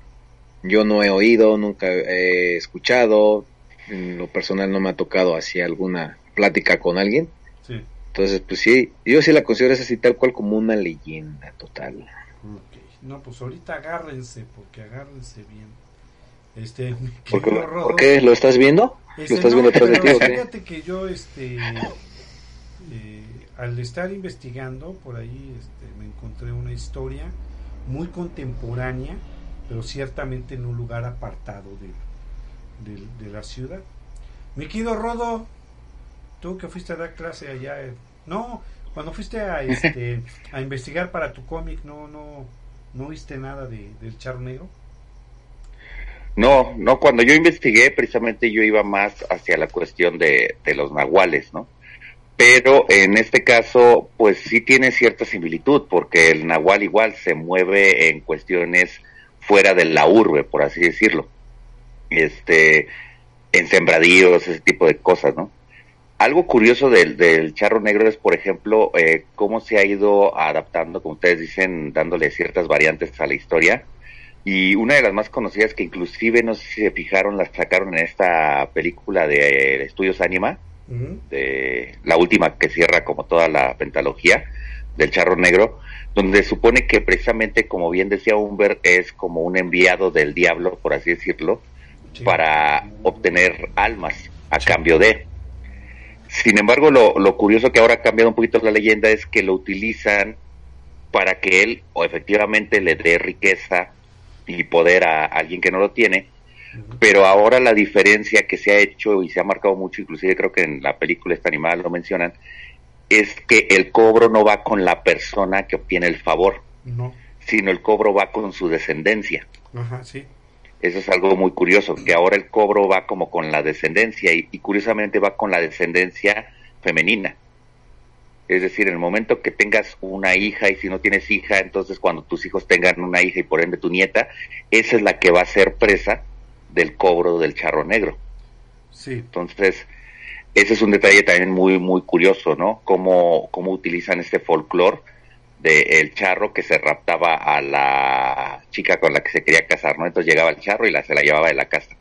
yo no he oído, nunca he escuchado, en lo personal no me ha tocado así alguna plática con alguien. Sí. Entonces, pues sí, yo sí la considero así tal cual como una leyenda total. Okay. No, pues ahorita agárrense, porque agárrense bien. Este, ¿Por qué, ¿Por qué? ¿Lo estás viendo? ¿Lo este, estás viendo atrás de ti? Fíjate que yo, este, eh, al estar investigando por ahí, este, me encontré una historia muy contemporánea, pero ciertamente en un lugar apartado de, de, de la ciudad. Mi querido Rodo, tú que fuiste a dar clase allá, eh, no, cuando fuiste a, este, a investigar para tu cómic, no, no, no viste nada de, del charro negro. No, no, cuando yo investigué, precisamente yo iba más hacia la cuestión de, de los nahuales, ¿no? Pero en este caso, pues sí tiene cierta similitud, porque el nahual igual se mueve en cuestiones fuera de la urbe, por así decirlo. Este, en sembradíos, ese tipo de cosas, ¿no? Algo curioso del, del charro negro es, por ejemplo, eh, cómo se ha ido adaptando, como ustedes dicen, dándole ciertas variantes a la historia. Y una de las más conocidas que inclusive, no sé si se fijaron, las sacaron en esta película de Estudios Anima, de la última que cierra como toda la pentalogía del charro negro, donde supone que precisamente, como bien decía Humbert, es como un enviado del diablo, por así decirlo, para obtener almas a cambio de. Sin embargo, lo, lo curioso que ahora ha cambiado un poquito la leyenda es que lo utilizan para que él o efectivamente le dé riqueza y poder a alguien que no lo tiene, pero ahora la diferencia que se ha hecho y se ha marcado mucho, inclusive creo que en la película esta animada lo mencionan, es que el cobro no va con la persona que obtiene el favor, sino el cobro va con su descendencia. Ajá, sí. Eso es algo muy curioso, que ahora el cobro va como con la descendencia y, curiosamente va con la descendencia femenina. Es decir, en el momento que tengas una hija y si no tienes hija, entonces cuando tus hijos tengan una hija y por ende tu nieta, esa es la que va a ser presa del cobro del charro negro. Sí. Entonces, ese es un detalle también muy, muy curioso, ¿no? Cómo, cómo utilizan este folclore del charro que se raptaba a la chica con la que se quería casar, ¿no? Entonces llegaba el charro y la, se la llevaba de la casa.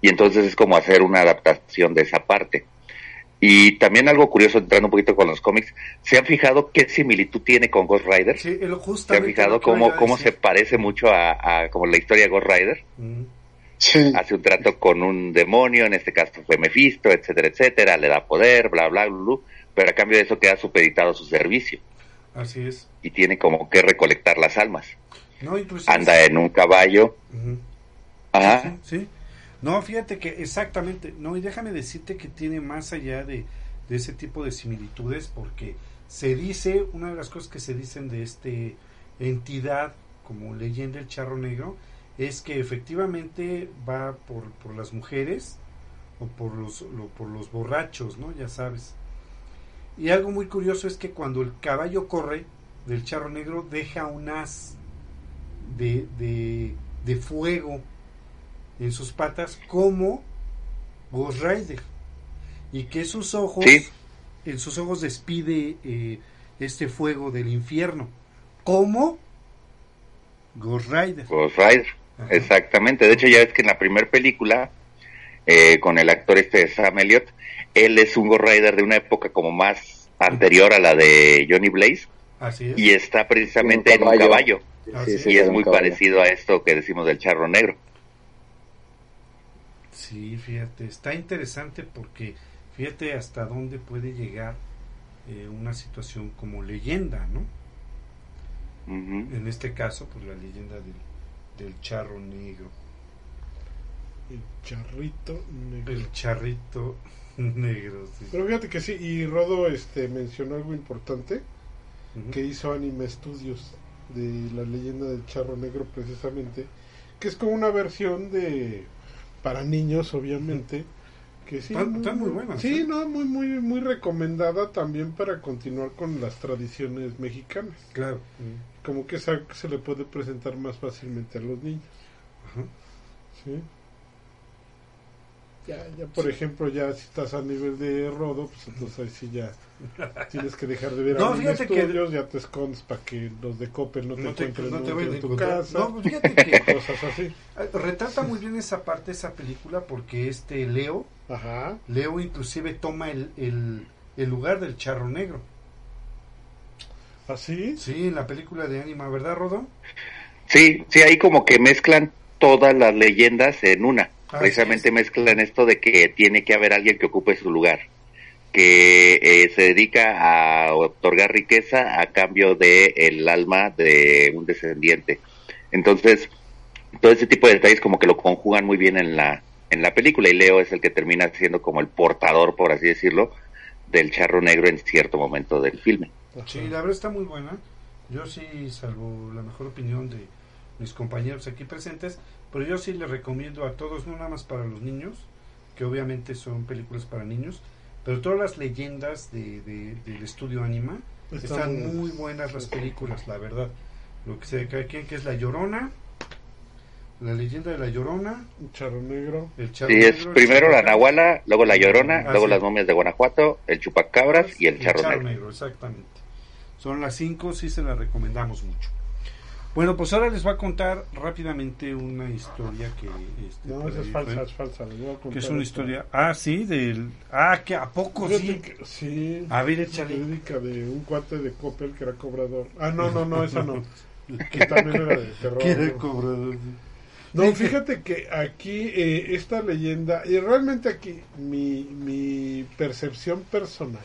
Y entonces es como hacer una adaptación de esa parte. Y también algo curioso, entrando un poquito con los cómics, ¿se han fijado qué similitud tiene con Ghost Rider? Sí, ¿Se han fijado cómo, cómo se parece mucho a, como la historia de Ghost Rider? Sí. Hace un trato con un demonio, en este caso fue Mephisto, etcétera, etcétera, le da poder, bla, bla, bla, bla pero a cambio de eso queda supeditado a su servicio. Así es. Y tiene como que recolectar las almas. No, Anda en un caballo. Ajá. Sí, No, fíjate que exactamente, no, y déjame decirte que tiene más allá de, de ese tipo de similitudes, porque se dice, una de las cosas que se dicen de este entidad como leyenda el charro negro, es que efectivamente va por, por las mujeres o por los, por los borrachos, ¿no? Ya sabes. Y algo muy curioso es que cuando el caballo corre del charro negro deja un as de, de, fuego en sus patas como Ghost Rider y que sus ojos en sus ojos despide eh, este fuego del infierno como Ghost Rider Ghost Rider exactamente de hecho ya ves que en la primera película eh, con el actor este Sam Elliott él es un Ghost Rider de una época como más anterior a la de Johnny Blaze. Y está precisamente en un caballo. y es muy parecido a esto que decimos del charro negro. Sí, fíjate, está interesante porque fíjate hasta dónde puede llegar eh, una situación como leyenda, ¿no? En este caso, pues la leyenda del, del charro negro. El charrito negro. El charrito negro, sí. Pero fíjate que sí, y Rodo este, mencionó algo importante, que hizo Anime Studios de la leyenda del charro negro precisamente, que es como una versión de para niños obviamente, que sí, están muy buenas, Sí, ¿eh? no, muy muy muy recomendada también para continuar con las tradiciones mexicanas. Claro. Como que esa se le puede presentar más fácilmente a los niños, Ajá. ¿sí? Ya, ya por ejemplo, ya si estás a nivel de rodo, pues entonces ahí sí ya tienes que dejar de ver No, fíjate que- estudios, ya te escondes para que los de Coppel no te No te, encuentren no te a en tu casa, No, pues fíjate que cosas así. eh, retrata muy bien esa parte, esa película, porque este Leo, Ajá. Leo inclusive toma el, el, el lugar del charro negro. ¿Así? Sí, en la película de Anima, ¿verdad, Rodo? Sí, sí, ahí como que mezclan todas las leyendas en una. Así Precisamente mezclan esto de que tiene que haber alguien que ocupe su lugar, que eh, se dedica a otorgar riqueza a cambio de el alma de un descendiente. Entonces, todo ese tipo de detalles como que lo conjugan muy bien en la en la película y Leo es el que termina siendo como el portador, por así decirlo, del charro negro en cierto momento del filme. Ajá. Sí, la verdad está muy buena. Yo sí, salvo la mejor opinión de mis compañeros aquí presentes, pero yo sí les recomiendo a todos, no nada más para los niños, que obviamente son películas para niños, pero todas las leyendas de, de- del estudio Anima Están muy buenas las películas, la verdad. Lo que se cada quien, que es La Llorona, la leyenda de La Llorona, Un charro negro. el charro Sí, es negro, el primero la charro- Nahuala, luego la Llorona, Ah, luego sí. las momias de Guanajuato, el Chupacabras y el Charro Negro. exactamente. Son las cinco, sí se las recomendamos mucho. Bueno, pues ahora les voy a contar rápidamente una historia que... este, No, esa es falsa, fue, es falsa. les voy a Que contar es una historia... Ah, sí, del... Ah, que a poco sí. que- sí. A ver, échale. de un cuate de Coppel que era cobrador. Ah, no, no, no, esa no. Que también era de terror. Que era ¿no? cobrador. No, fíjate que aquí eh, esta leyenda, y realmente aquí mi, mi percepción personal.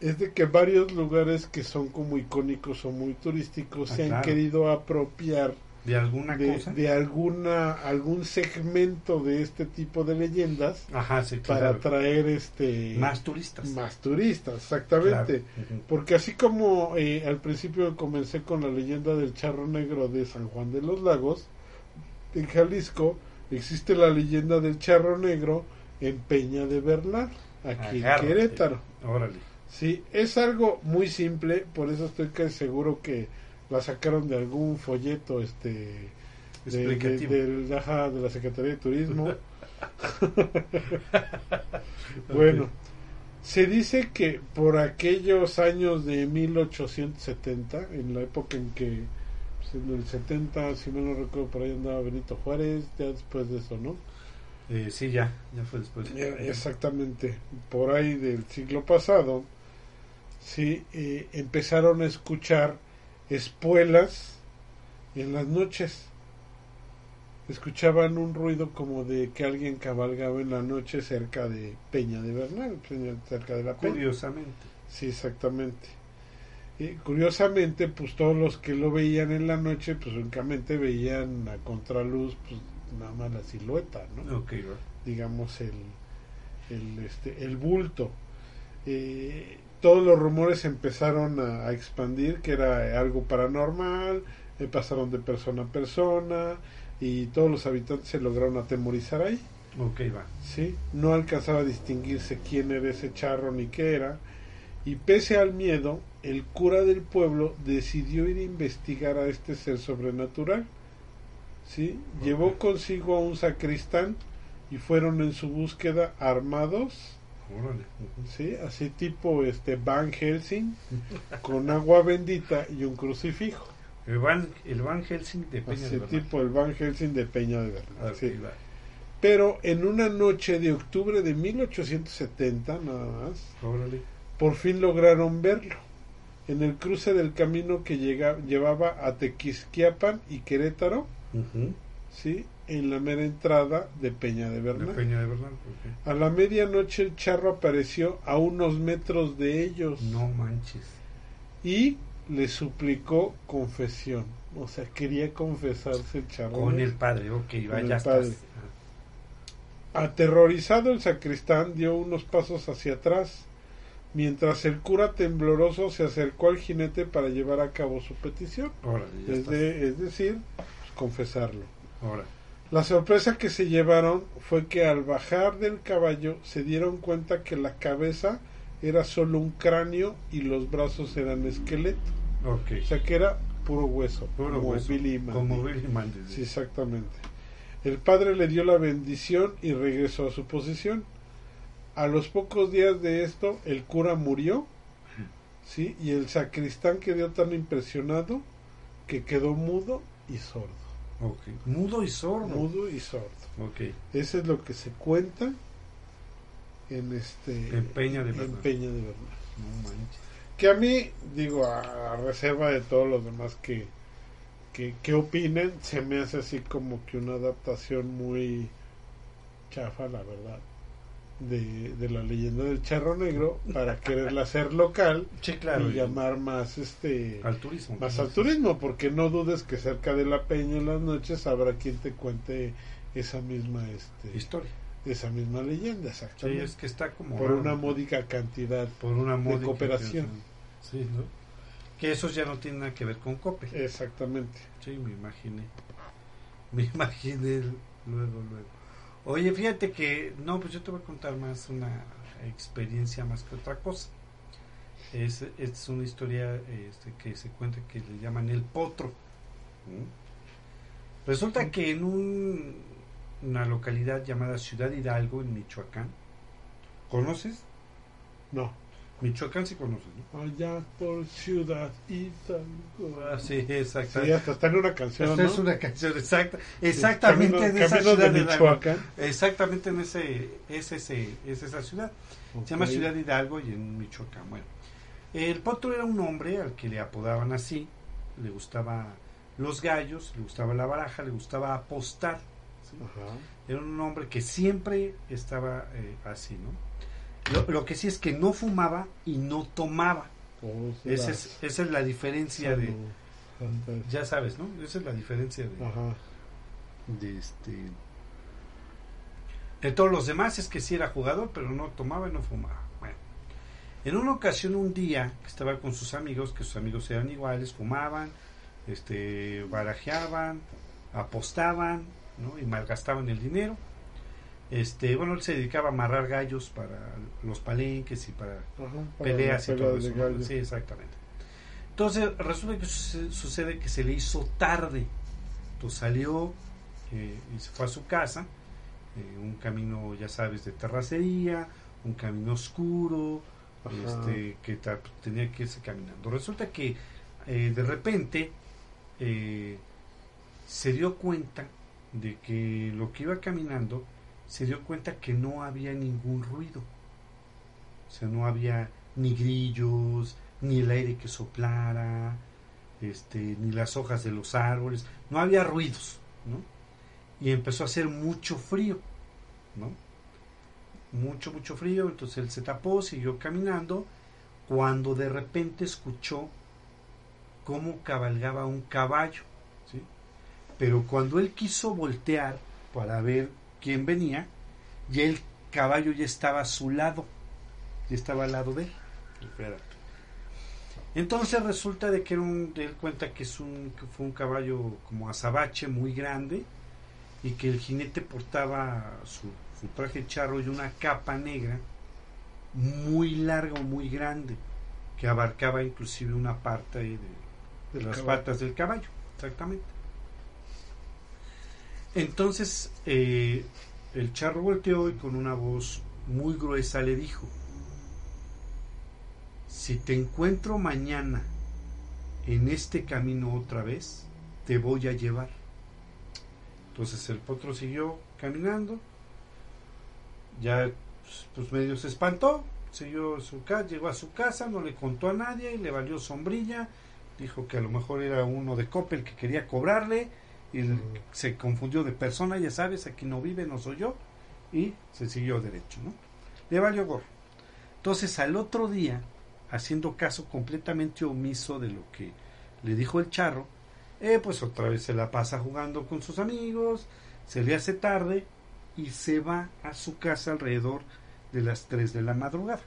Es de que varios lugares que son como icónicos o muy turísticos Ah, se han claro. querido apropiar De alguna de, cosa. de alguna algún segmento de este tipo de leyendas Ajá, sí, para atraer este Más turistas. más turistas, exactamente. Claro. Porque así como eh, al principio comencé con la leyenda del charro negro de San Juan de los Lagos, en Jalisco existe la leyenda del charro negro en Peña de Bernal, aquí Agárrate. en Querétaro. Órale. Sí, es algo muy simple, por eso estoy casi seguro que la sacaron de algún folleto este de, de, ajá, la Secretaría de Turismo. bueno, se dice que por aquellos años de 1870, en la época en que, pues, en el 70, si me no recuerdo, por ahí andaba Benito Juárez, ya después de eso, ¿no? Eh, sí, ya. Ya fue después. Exactamente, por ahí del siglo pasado, sí, eh, empezaron a escuchar espuelas en las noches. Escuchaban un ruido como de que alguien cabalgaba en la noche cerca de Peña de Bernal, cerca de la Peña. Curiosamente. Sí, exactamente. Y curiosamente, pues todos los que lo veían en la noche, pues únicamente veían a contraluz, pues nada más la silueta, ¿no? Digamos el el este el bulto Eh, todos los rumores empezaron a, a expandir que era algo paranormal eh, pasaron de persona a persona y todos los habitantes se lograron atemorizar ahí. Ok, va. sí no alcanzaba a distinguirse quién era ese charro ni qué era y pese al miedo el cura del pueblo decidió ir a investigar a este ser sobrenatural. Sí llevó consigo a un sacristán y fueron en su búsqueda armados Órale. Sí así tipo este Van Helsing con agua bendita y un crucifijo El Van, el Van Helsing de Peña así de Bernal. tipo el Van Helsing de Peña de Bernal Ah, sí. ok, va. pero en una noche de octubre de 1870 nada más Órale. por fin lograron verlo en el cruce del camino que llega, llevaba a Tequisquiapan y Querétaro, Ujú. ¿sí? En la mera entrada de Peña de De Bernal. Peña de Bernal. ok. A la medianoche el charro apareció a unos metros de ellos No manches. y le suplicó confesión. O sea, quería confesarse el charro. Con el padre, ok, vaya padre. Aterrorizado el sacristán dio unos pasos hacia atrás, mientras el cura tembloroso se acercó al jinete para llevar a cabo su petición. es, es, decir, pues, confesarlo. Ahora. La sorpresa que se llevaron fue que al bajar del caballo se dieron cuenta que la cabeza era solo un cráneo y los brazos eran esqueleto. Okay. O sea que era puro hueso, puro como hueso, Billy Como Billy Sí, exactamente. El padre le dio la bendición y regresó a su posición. A los pocos días de esto, el cura murió, sí, y el sacristán quedó tan impresionado que quedó mudo y sordo. Okay. Mudo y sordo. Mudo y sordo. Okay. Eso es lo que se cuenta en este en Peña de Bernal. de No Que a mí, digo, a, reserva de todos los demás que, que, que opinen, se me hace así como que una adaptación muy chafa, la verdad de, de la leyenda del charro negro para quererla hacer local y llamar más este al turismo más al turismo porque no dudes que cerca de la peña en las noches habrá quien te cuente esa misma este historia. esa misma leyenda exactamente. Es que está como por una módica cantidad por una módica de cooperación sí. ¿no? que eso ya no tiene nada que ver con COPE. Exactamente. Sí me imaginé. Me imaginé luego luego Oye, fíjate que, no, pues yo te voy a contar más una experiencia más que otra cosa. Es, es una historia este, que se cuenta que le llaman el potro. Resulta que en un, una localidad llamada Ciudad Hidalgo, en Michoacán, ¿conoces? No. Michoacán sí conoces, ¿no? Allá por Ciudad Hidalgo. Ah, sí, exacto. Sí, hasta está en una canción, ¿no? es una canción, exacta, exactamente en esa ciudad de Michoacán. Exactamente en ese, es, ese, es esa ciudad. Se llama Ciudad Hidalgo y en Michoacán. Bueno, el potro era un hombre al que le apodaban así, le gustaba los gallos, le gustaba la baraja, le gustaba apostar. Era un hombre que siempre estaba eh, así, ¿no? Lo, que sí es que no fumaba y no tomaba. Oh, esa, es, esa es la diferencia de... Ya sabes, ¿no? Esa es la diferencia de... De este... De todos los demás es que sí era jugador, pero no tomaba y no fumaba. Bueno. En una ocasión, un día, que estaba con sus amigos, que sus amigos eran iguales, fumaban, este, barajeaban, apostaban, ¿no? Y malgastaban el dinero este, bueno, él se dedicaba a amarrar gallos para los palenques y para, peleas y todo eso. Sí, exactamente. Entonces, resulta que sucede que se le hizo tarde. Entonces salió eh, y se fue a su casa. Eh, un camino, ya sabes, de terracería, un camino oscuro, este, que tenía que irse caminando. Resulta que eh, de repente se dio cuenta de que lo que iba caminando se dio cuenta que no había ningún ruido. O sea, no había ni grillos, ni el aire que soplara, este, ni las hojas de los árboles, no había ruidos, ¿no? Y empezó a hacer mucho frío, ¿no? Mucho, mucho frío, entonces él se tapó, siguió caminando, cuando de repente escuchó cómo cabalgaba un caballo, ¿sí? Pero cuando él quiso voltear para ver quién venía, y el caballo ya estaba a su lado, ya estaba al lado de él. Entonces resulta de que era un, él cuenta que es un, que fue un caballo como azabache muy grande y que el jinete portaba su, su traje charro y una capa negra muy larga o muy grande que abarcaba inclusive una parte de, de las patas del caballo, exactamente. Entonces, eh, el charro volteó y con una voz muy gruesa le dijo, si te encuentro mañana en este camino otra vez, te voy a llevar. Entonces el potro siguió caminando, ya pues, pues medio se espantó, siguió su casa, llegó a su casa, no le contó a nadie, le valió sombrilla, dijo que a lo mejor era uno de Coppel que quería cobrarle, y se confundió de persona, ya sabes, aquí no vive, no soy yo, y se siguió derecho, ¿no? Le valió gorro. Entonces al otro día, haciendo caso completamente omiso de lo que le dijo el charro, eh, pues otra vez se la pasa jugando con sus amigos, se le hace tarde y se va a su casa alrededor de las 3 de la madrugada.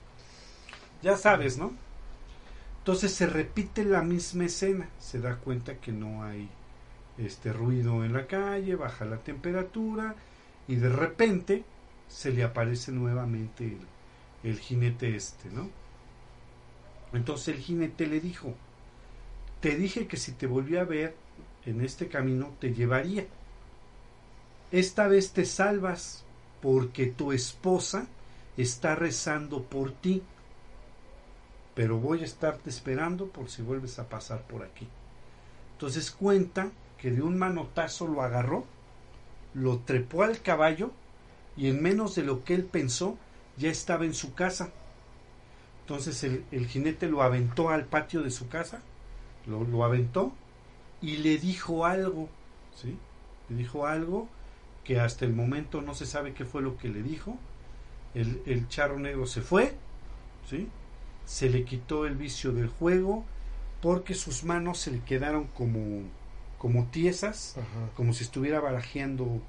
Ya sabes, ¿no? Entonces se repite la misma escena, se da cuenta que no hay este ruido en la calle, baja la temperatura y de repente se le aparece nuevamente el, jinete este, ¿no? Entonces el jinete le dijo, te dije que si te volvía a ver en este camino te llevaría. Esta vez te salvas porque tu esposa está rezando por ti. Pero voy a estarte esperando por si vuelves a pasar por aquí. Entonces cuenta que de un manotazo lo agarró, lo trepó al caballo y en menos de lo que él pensó ya estaba en su casa. Entonces el, jinete lo aventó al patio de su casa, lo, aventó y le dijo algo, ¿sí? Le dijo algo que hasta el momento no se sabe qué fue lo que le dijo. El, el charro negro se fue, ¿sí? Se le quitó el vicio del juego porque sus manos se le quedaron como, como tiesas, como si estuviera barajeando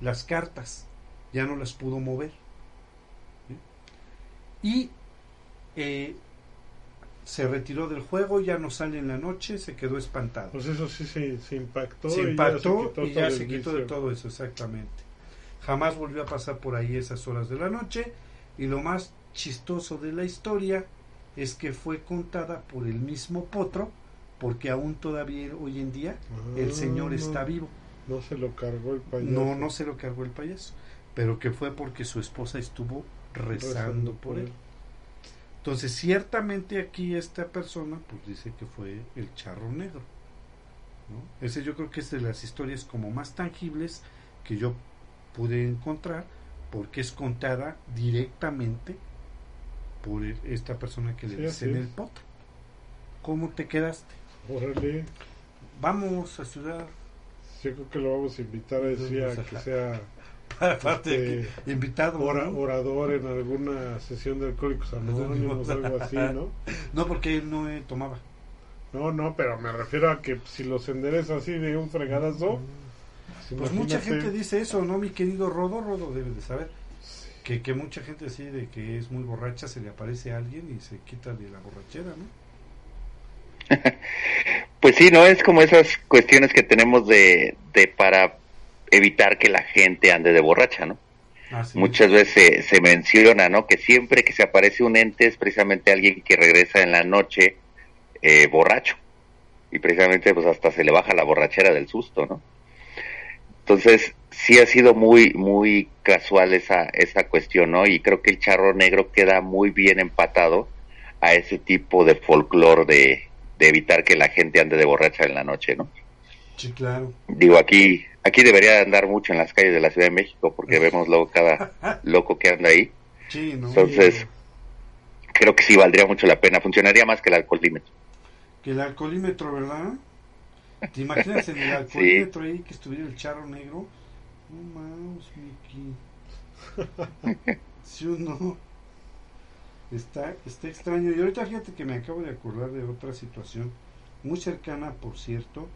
las cartas. Ya no las pudo mover. Y eh, se retiró del juego, ya no sale en la noche, se quedó espantado. Pues eso sí se, impactó. Se impactó y ya se quitó, de todo eso, exactamente. Jamás volvió a pasar por ahí esas horas de la noche y lo más chistoso de la historia es que fue contada por el mismo potro porque aún todavía hoy en día el ah, señor está vivo. No se lo cargó el payaso. No, no se lo cargó el payaso, pero que fue porque su esposa estuvo rezando, por él. Entonces, ciertamente aquí esta persona pues dice que fue el charro negro. ¿no? Ese yo creo que es de las historias como más tangibles que yo pude encontrar porque es contada directamente por esta persona que le dice en el potro. ¿Cómo te quedaste? Órale. Vamos a Ciudad. Yo creo que lo vamos a invitar a decir a que sea Aparte este, invitado. Orador en alguna sesión de Alcohólicos Anónimos algo así, ¿no? No, porque él no tomaba. No, no, pero me refiero a que si los endereza así de un fregadazo. Pues mucha gente dice eso, ¿no? Mi querido Rodo, Rodo debe de saber. Que, que mucha gente así de que es muy borracha se le aparece a alguien y se quita de la borrachera, ¿no? pues sí, ¿no? Es como esas cuestiones que tenemos de, de para evitar que la gente ande de borracha, ¿no? Muchas veces se, menciona, ¿no? Que siempre que se aparece un ente es precisamente alguien que regresa en la noche eh, borracho. Y precisamente pues hasta se le baja la borrachera del susto, ¿no? Entonces, sí ha sido muy, muy casual esa, esa cuestión, ¿no? Y creo que el charro negro queda muy bien empatado a ese tipo de folclore de, de evitar que la gente ande de borracha en la noche, ¿no? Sí, claro. Digo, aquí aquí debería andar mucho en las calles de la Ciudad de México porque vemos luego cada loco que anda ahí. Sí, no, Entonces, creo que sí valdría mucho la pena. Funcionaría más que el alcoholímetro. Que el alcoholímetro, ¿verdad? ¿Te imaginas en el alcoholímetro ahí que estuviera el charro negro? No mames, Mickey. ¿Sí o no? Está, está extraño. Y ahorita fíjate que me acabo de acordar de otra situación, muy cercana, por cierto,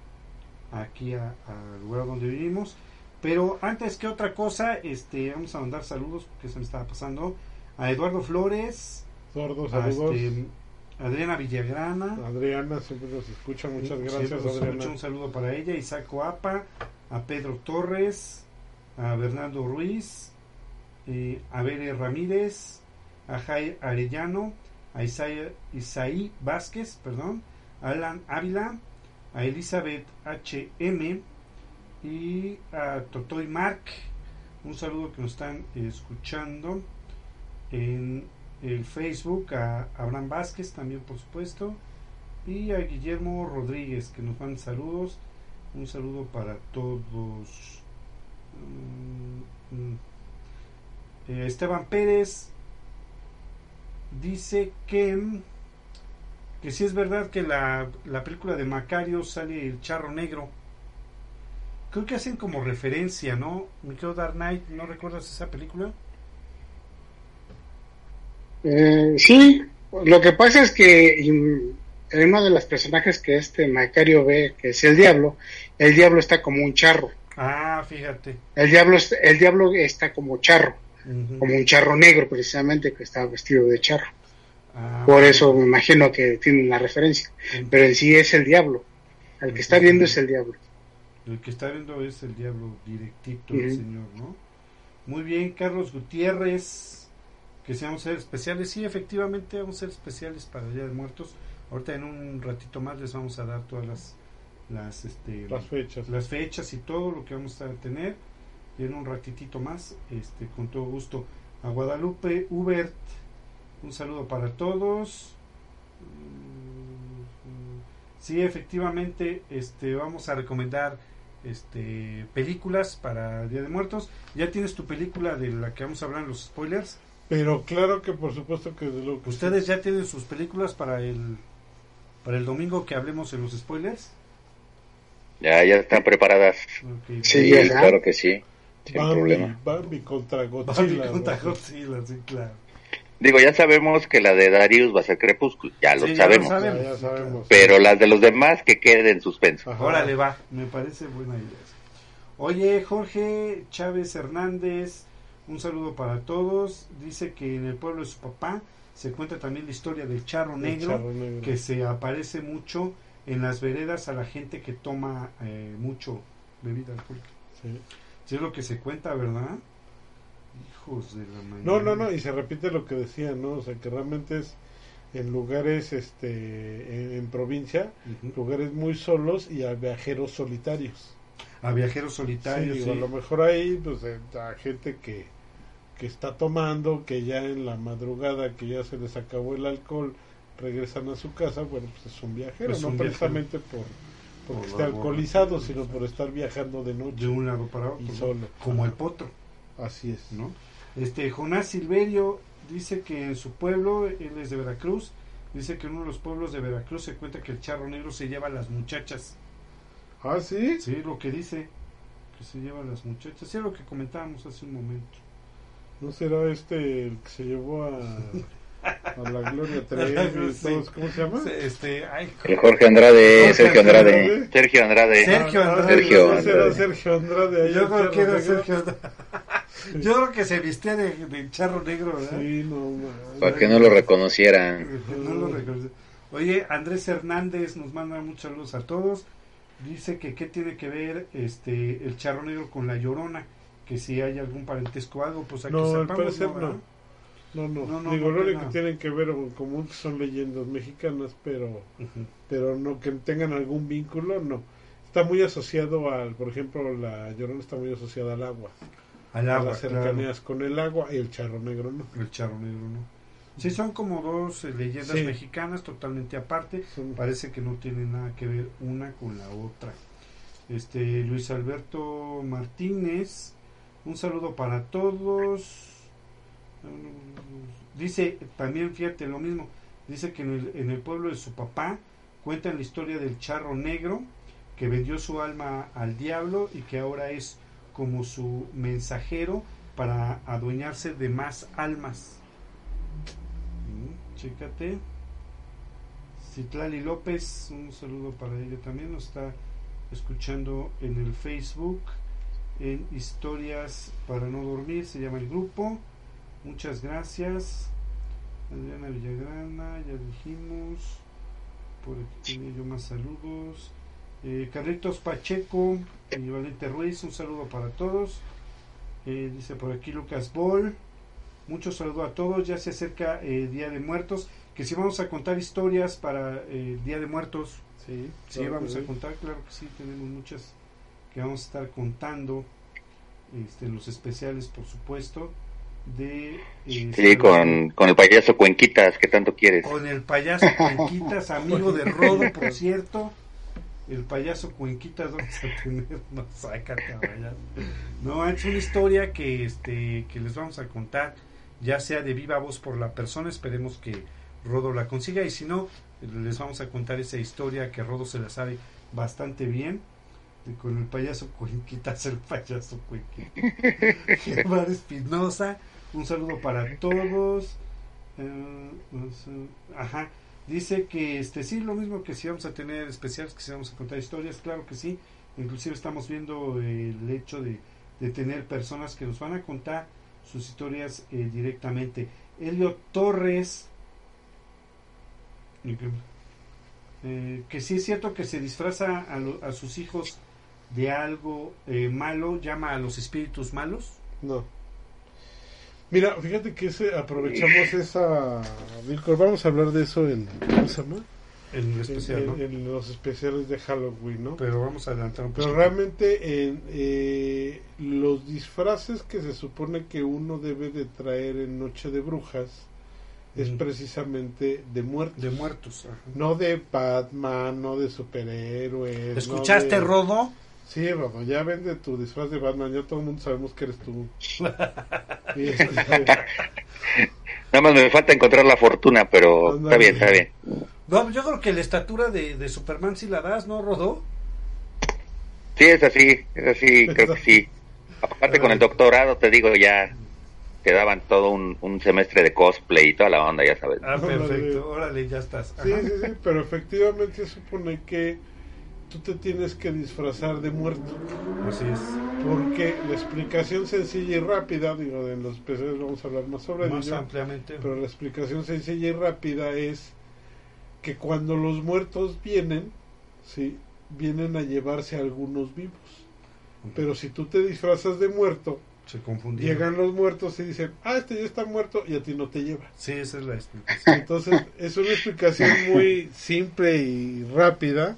aquí al lugar donde vivimos. Pero antes que otra cosa, este, vamos a mandar saludos, porque se me estaba pasando, a Eduardo Flores, a este, Adriana Villagrana. Adriana siempre nos escucha, muchas gracias Adriana. Un saludo para ella, Isaac Coapa, a Pedro Torres, a Bernardo Ruiz, eh, a Bere Ramírez, a Jai Arellano, a Isaí Vázquez, perdón, a Alan Ávila, a Elizabeth HM y a Totoy Mark. Un saludo que nos están escuchando en el Facebook, a Abraham Vázquez también por supuesto y a Guillermo Rodríguez que nos mandan saludos. Un saludo para todos. Mm, mm. Eh, Esteban Pérez dice que que si es verdad que la, la película de Macario sale el charro negro. Creo que hacen como referencia, ¿no? Me quedo Dark Knight, ¿no recuerdas esa película? Eh, sí, Lo que pasa es que en uno de los personajes que este Macario ve, que es el diablo, el diablo está como un charro. Ah, fíjate. El diablo, el diablo está como charro, como un charro negro precisamente que está vestido de charro. Ah, Por eso me imagino que tienen la referencia. Pero en sí es el diablo. El que está viendo es el diablo. El que está viendo es el diablo directito el Señor, ¿no? Muy bien, Carlos Gutiérrez, que si vamos a ser especiales. Sí, efectivamente vamos a ser especiales para el Día de Muertos. Ahorita en un ratito más les vamos a dar todas las las, este, las fechas las fechas y todo lo que vamos a tener y en un ratitito más este con todo gusto. A Guadalupe Hubert un saludo para todos. Sí efectivamente este vamos a recomendar este películas para Día de Muertos. Ya tienes tu película de la que vamos a hablar en los spoilers pero claro que por supuesto que de lo ustedes ya tienen sus películas para el para el domingo que hablemos en los spoilers ya, ya están preparadas. Sí, claro que sí. Sin problema. Bambi contra Godzilla. contra Godzilla, sí, claro. Digo, ya sabemos que la de Darius va a ser Crepúsculo, ya lo, sabemos. Ya sabemos. Pero las de los demás que queden en suspenso. Órale, va, me parece buena idea. Oye, Jorge Chávez Hernández, un saludo para todos. Dice que en el pueblo de su papá se cuenta también la historia del charro negro, que se aparece mucho en las veredas a la gente que toma eh, mucho bebida alcohólica. Sí. Es lo que se cuenta, ¿verdad? Hijos de la mañana. No, no, no, y se repite lo que decía, ¿no? O sea, que realmente es en lugares, este, en, provincia, lugares muy solos y a viajeros solitarios. A viajeros solitarios. Sí, a lo mejor hay, pues, eh, a gente que, que está tomando, que ya en la madrugada, que ya se les acabó el alcohol, regresan a su casa, bueno, pues es un viajero, no precisamente por porque esté alcoholizado, sino por estar viajando de noche. De un lado para otro. solo. Como el potro. Así es. ¿no? Este, Jonás Silverio dice que en su pueblo, él es de Veracruz, dice que en uno de los pueblos de Veracruz se cuenta que el charro negro se lleva a las muchachas. ¿Ah, sí? Sí, lo que dice, que se lleva a las muchachas. Sí, es lo que comentábamos hace un momento. ¿No será este el que se llevó a... A la Gloria Trevi, ¿cómo se llama? Este, ay, Jorge Andrade, Sergio Andrade. Sergio Andrade. Sergio Andrade. Sergio Andrade. Sergio Andrade. Yo creo que era Sergio Andrade. Yo creo que se vistía de, de charro negro, ¿verdad? Sí, no, Para que no lo reconocieran. No lo reconocieran. Oye, Andrés Hernández nos manda muchos saludos a todos. Dice que qué tiene que ver este el charro negro con la llorona, que si hay algún parentesco o algo, pues aquí no, sepamos, al parecer no. No, no, digo, lo único que tienen que ver con común son leyendas mexicanas, pero, pero no que tengan algún vínculo, no. Está muy asociado al, por ejemplo, la llorona está muy asociada al agua. Al agua. A las cercanías con el agua y el charro negro no. El charro negro no. Sí, son como dos eh, leyendas mexicanas totalmente aparte. Parece que no tienen nada que ver una con la otra. Este Luis Alberto Martínez, un saludo para todos. Dice también, fíjate lo mismo, dice que en el, en el pueblo de su papá cuentan la historia del charro negro que vendió su alma al diablo y que ahora es como su mensajero para adueñarse de más almas. Mm, chécate. Citlali López, un saludo para ella también, nos está escuchando en el Facebook, en Historias para no dormir, se llama el grupo. Muchas gracias. Adriana Villagrana, ya dijimos. Por aquí tenía yo más saludos. Eh, Carlitos Pacheco y Valente Ruiz, un saludo para todos. Eh, dice por aquí Lucas Ball. Muchos saludos a todos. Ya se acerca el eh, Día de Muertos. Que si vamos a contar historias para el Día de Muertos. Sí, sí vamos a contar, claro que sí. Tenemos muchas que vamos a estar contando. Este, los especiales, por supuesto de... sí, este, con, con, el payaso Cuenquitas, que tanto quieres. Con el payaso Cuenquitas, amigo de Rodo, por cierto. El payaso Cuenquitas, vamos a tener, no, No, es una historia que, este, que les vamos a contar, ya sea de viva voz por la persona, esperemos que Rodo la consiga, y si no, les vamos a contar esa historia que Rodo se la sabe bastante bien con el payaso Cuenquitas, el payaso Cuenquitas. Germán Espinosa, un saludo para todos. ajá. Dice que este sí, lo mismo que si vamos a tener especiales, que si vamos a contar historias, claro que sí. Inclusive estamos viendo el hecho de, de tener personas que nos van a contar sus historias eh, directamente. Elio Torres, eh, que sí es cierto que se disfraza a, a sus hijos de algo eh, malo, llama a los espíritus malos. No. Mira, fíjate que ese, aprovechamos esa... Vamos a hablar de eso en... ¿Cómo se llama? En, especial, en, los especiales de Halloween, ¿no? Pero vamos a adelantar un Pero realmente en, eh, los disfraces que se supone que uno debe de traer en Noche de Brujas es precisamente de muertos. De muertos. No de Batman, no de superhéroes. ¿Escuchaste, Rodo? Sí, Rodo, ya vende tu disfraz de Batman, ya todo el mundo sabemos que eres tú. Nada más me falta encontrar la fortuna, pero está bien, está bien. No, yo creo que la estatura de, de Superman sí la das, ¿no, Rodó? Sí, es así, es así, creo que sí. Aparte con el doctorado, te digo, ya te daban todo un, un, semestre de cosplay y toda la onda, ya sabes. Ah, perfecto, órale, ya estás. Sí, sí, sí, pero efectivamente supone que tú te tienes que disfrazar de muerto. Así es. Porque la explicación sencilla y rápida, digo, en los PCs vamos a hablar más sobre más ampliamente. Pero la explicación sencilla y rápida es que cuando los muertos vienen, sí, vienen a llevarse a algunos vivos. Pero si tú te disfrazas de muerto, se llegan los muertos y dicen, ah, este ya está muerto y a ti no te lleva. Sí, esa es la explicación. Entonces, es una explicación muy simple y rápida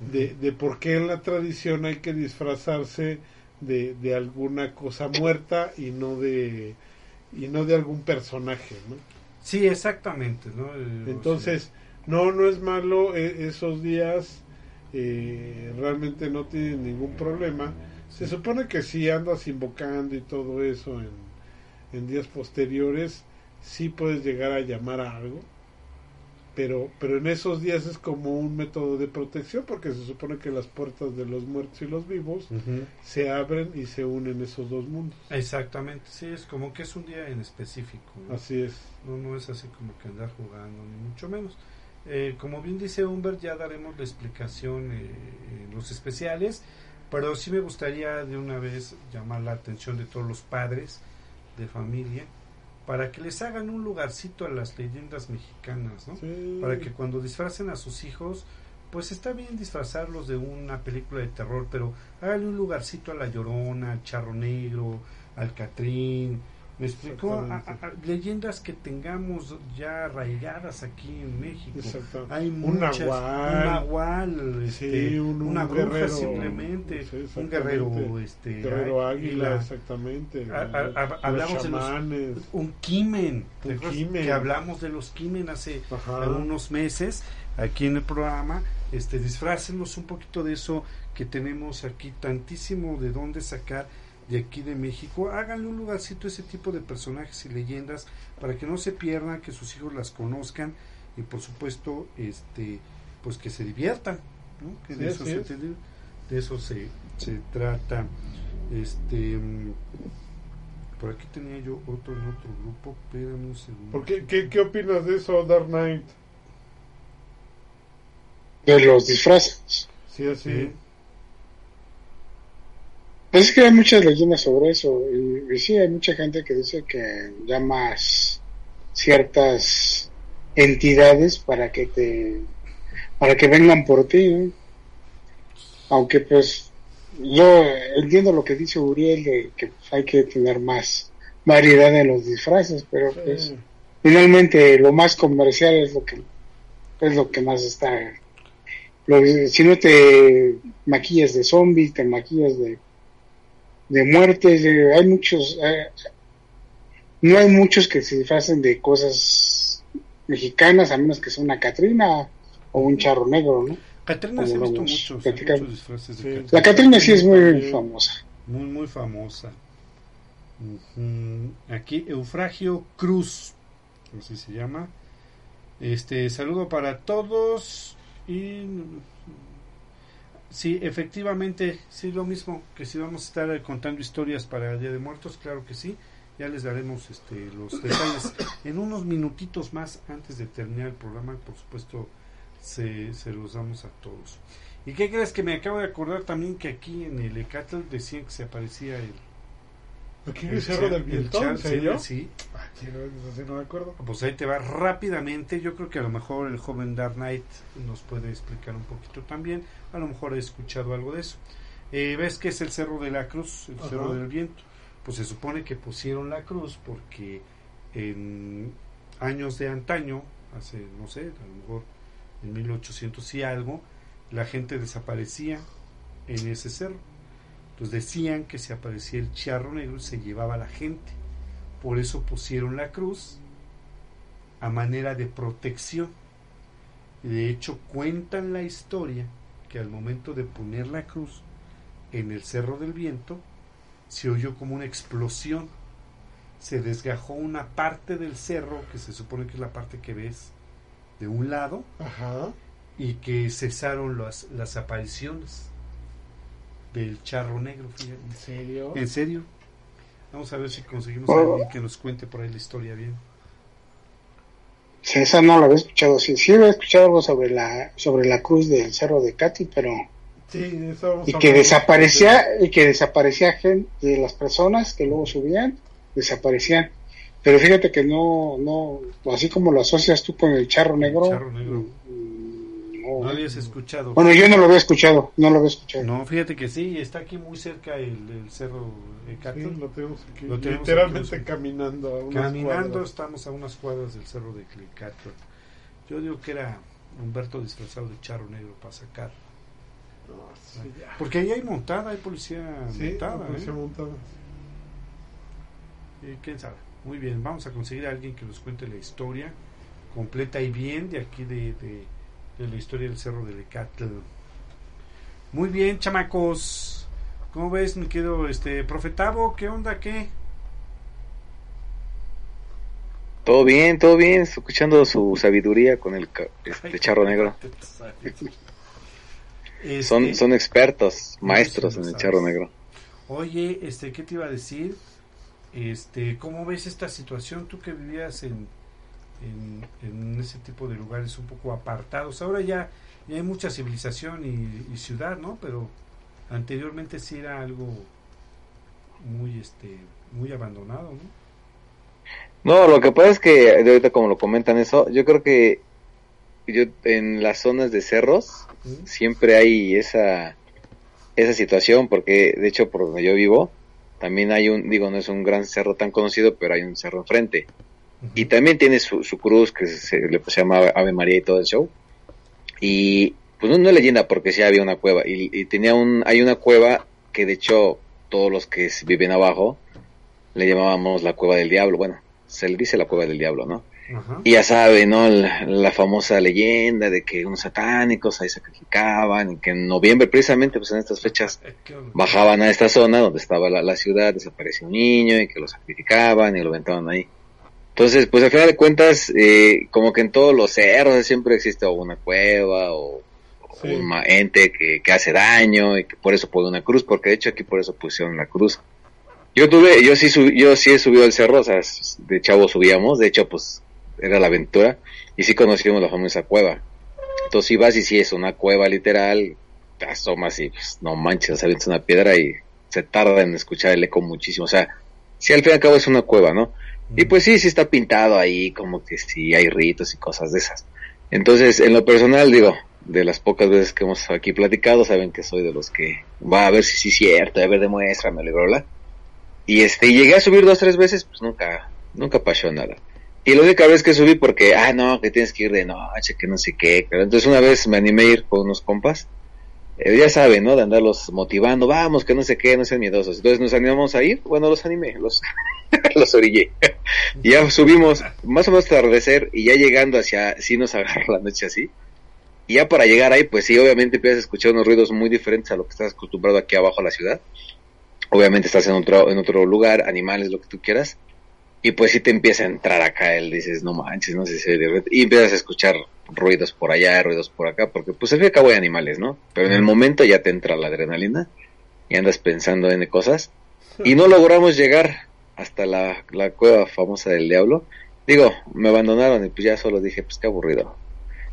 de, de por qué en la tradición hay que disfrazarse de, de alguna cosa muerta y no de y no de algún personaje, ¿no? Sí, exactamente, ¿no? Eh, Entonces, no, no es malo e, esos días, eh, realmente no tienen ningún problema. Se supone que si andas invocando y todo eso en, en días posteriores, sí puedes llegar a llamar a algo pero pero en esos días es como un método de protección porque se supone que las puertas de los muertos y los vivos se abren y se unen esos dos mundos. Exactamente, sí, es como que es un día en específico. Así es. No, no es así como que andar jugando, ni mucho menos. Eh, como bien dice Humbert, ya daremos la explicación eh, en los especiales, pero sí me gustaría de una vez llamar la atención de todos los padres de familia para que les hagan un lugarcito a las leyendas mexicanas, ¿no? Para que cuando disfracen a sus hijos, pues está bien disfrazarlos de una película de terror, pero háganle un lugarcito a La Llorona, al Charro Negro, al Catrín, me explicó leyendas que tengamos ya arraigadas aquí en México. Hay un nahual, este, un, una bruja simplemente, un guerrero, este, guerrero águila, exactamente. hablamos de los, un quimen, que hablamos de los quimen hace unos meses aquí en el programa. Este, disfrácenlos un poquito de eso que tenemos aquí tantísimo de dónde sacar de aquí de México, háganle un lugarcito a ese tipo de personajes y leyendas para que no se pierdan, que sus hijos las conozcan y por supuesto, este, pues que se diviertan, Que de, eso se, de eso se, se trata. Este, por aquí tenía yo otro en otro grupo, espérame un segundo. ¿Por qué, qué, qué opinas de eso, Dark Knight? De los disfraces. Sí, así. Es que hay muchas leyendas sobre eso. Y, sí, hay mucha gente que dice que llamas ciertas entidades para que te para que vengan por ti aunque pues yo entiendo lo que dice Uriel de que hay que tener más variedad en los disfraces pero pues finalmente lo más comercial es lo que es lo que más está si no te maquillas de zombies te maquillas de de muertes, hay muchos, eh, no hay muchos que se disfracen de cosas mexicanas, a menos que sea una Catrina o un charro negro, ¿no? Catrina se ha visto muchos, disfraces de La Catrina sí es muy famosa. Muy, muy famosa. Aquí Eufragio Cruz, así se llama. Este saludo para todos y Sí, efectivamente, sí, lo mismo que si vamos a estar contando historias para el Día de Muertos, claro que sí. Ya les daremos este, los detalles en unos minutitos más antes de terminar el programa. Por supuesto, se, se los damos a todos. ¿Y qué crees que me acabo de acordar también que aquí en el Ecatl decían que se aparecía el... ¿Aquí en el Cerro del Viento? ¿En serio? Sí. Ah, no, no me acuerdo. Pues ahí te va rápidamente. Yo creo que a lo mejor el joven Dark Knight nos puede explicar un poquito también. A lo mejor he escuchado algo de eso. Eh, ¿Ves que es el Cerro de la Cruz? El Cerro del Viento. Pues se supone que pusieron la cruz porque en años de antaño, hace, no sé, a lo mejor en 1800 y algo, la gente desaparecía en ese cerro. Entonces decían que si aparecía el charro negro se llevaba a la gente. Por eso pusieron la cruz a manera de protección. Y de hecho cuentan la historia que al momento de poner la cruz en el Cerro del Viento, se oyó como una explosión. Se desgajó una parte del cerro, que se supone que es la parte que ves de un lado, Ajá. y que cesaron las, las apariciones del charro negro. Fíjate. ¿En serio? ¿En serio? Vamos a ver si conseguimos Oh. a alguien que nos cuente por ahí la historia bien. Sí, esa no la había escuchado. Sí, sí había escuchado algo sobre la sobre la cruz del cerro de Cati, pero Sí, eso y que desaparecía y que desaparecía gente de las personas que luego subían, desaparecían. Pero fíjate que no no así como lo asocias tú con el charro negro. Charro negro. Mm, no. ¿No habías escuchado? Bueno, yo no lo había escuchado, no lo había escuchado. No, fíjate que sí, está aquí muy cerca el, el cerro de Sí, lo tenemos aquí. Lo tenemos Literalmente aquí. caminando. A unas Caminando cuadras. estamos a unas cuadras del cerro de Clicatro. Yo digo que era Humberto disfrazado de charro negro para sacar. No, sí, ya. Porque ahí hay montada, hay policía Sí, montada. la policía ¿eh? montada. Y quién sabe. Muy bien, vamos a conseguir a alguien que nos cuente la historia completa y bien de aquí de, de, de la historia del cerro de Lecatl. Muy bien, chamacos. ¿Cómo ves, mi querido este, profetavo? ¿Qué onda? ¿Qué? Todo bien, todo bien, escuchando su sabiduría con el este charro negro. Este, Son, son expertos, maestros en el charro negro. Oye, este, ¿qué te iba a decir? Este, ¿cómo ves esta situación? Tú que vivías en, en, en ese tipo de lugares un poco apartados. Ahora ya, ya hay mucha civilización y, y ciudad, ¿no? Pero anteriormente sí era algo muy, este, muy abandonado, ¿no? No, lo que pasa es que de ahorita como lo comentan eso, yo creo que yo en las zonas de cerros siempre hay esa esa situación porque de hecho por donde yo vivo también hay un digo no es un gran cerro tan conocido pero hay un cerro enfrente y también tiene su, su cruz que se, le se llama Ave María y todo el show y pues no, no es leyenda porque sí había una cueva y, y tenía un hay una cueva que de hecho todos los que viven abajo le llamábamos la cueva del diablo bueno se le dice la cueva del diablo no Ajá. y ya sabe, ¿no? La, la famosa leyenda de que unos satánicos ahí sacrificaban y que en noviembre, precisamente, pues en estas fechas, Eh, bajaban a esta zona donde estaba la, la ciudad, desapareció un niño y que lo sacrificaban y lo aventaban ahí. Entonces, pues al final de cuentas, eh, como que en todos los cerros siempre existe o una cueva o, o Sí. un ma- ente que, que hace daño y que por eso pone una cruz, porque de hecho aquí por eso pusieron la cruz. Yo tuve, yo sí, sub- yo sí he subido al cerro, o sea, de chavo subíamos, de hecho, pues era la aventura y sí conocimos la famosa cueva. Entonces si vas y si es una cueva literal, te asomas y pues no manches, avientas una piedra y se tarda en escuchar el eco muchísimo. O sea, si al fin y al cabo es una cueva, ¿no? Y pues sí, sí está pintado ahí, como que sí hay ritos y cosas de esas. Entonces, en lo personal, digo, de las pocas veces que hemos aquí platicado, saben que soy de los que va a ver si sí es cierto, a ver, demuéstramelo y bla, bla. Y este, llegué a subir dos, tres veces, pues nunca, nunca pasó nada. Y la única vez que subí porque, ah, no, que tienes que ir de noche, que no sé qué. Pero entonces una vez me animé a ir con unos compas. Eh, ya saben, ¿no? De andarlos motivando, vamos, que no sé qué, no sean miedosos. Entonces nos animamos a ir, bueno, los animé, los, los orillé. y ya subimos, más o menos atardecer, y ya llegando hacia, sí nos agarra la noche así. Y ya para llegar ahí, pues sí, obviamente empiezas a escuchar unos ruidos muy diferentes a lo que estás acostumbrado aquí abajo a la ciudad. Obviamente estás en otro, en otro lugar, animales, lo que tú quieras. Y pues sí te empieza a entrar acá, él dices, no manches, no sé si de repente- Y empiezas a escuchar ruidos por allá, ruidos por acá, porque pues al fin y al cabo hay animales, ¿no? Pero en el momento ya te entra la adrenalina y andas pensando en cosas. Y no logramos llegar hasta la, la cueva famosa del diablo. Digo, me abandonaron y pues ya solo dije, pues qué aburrido.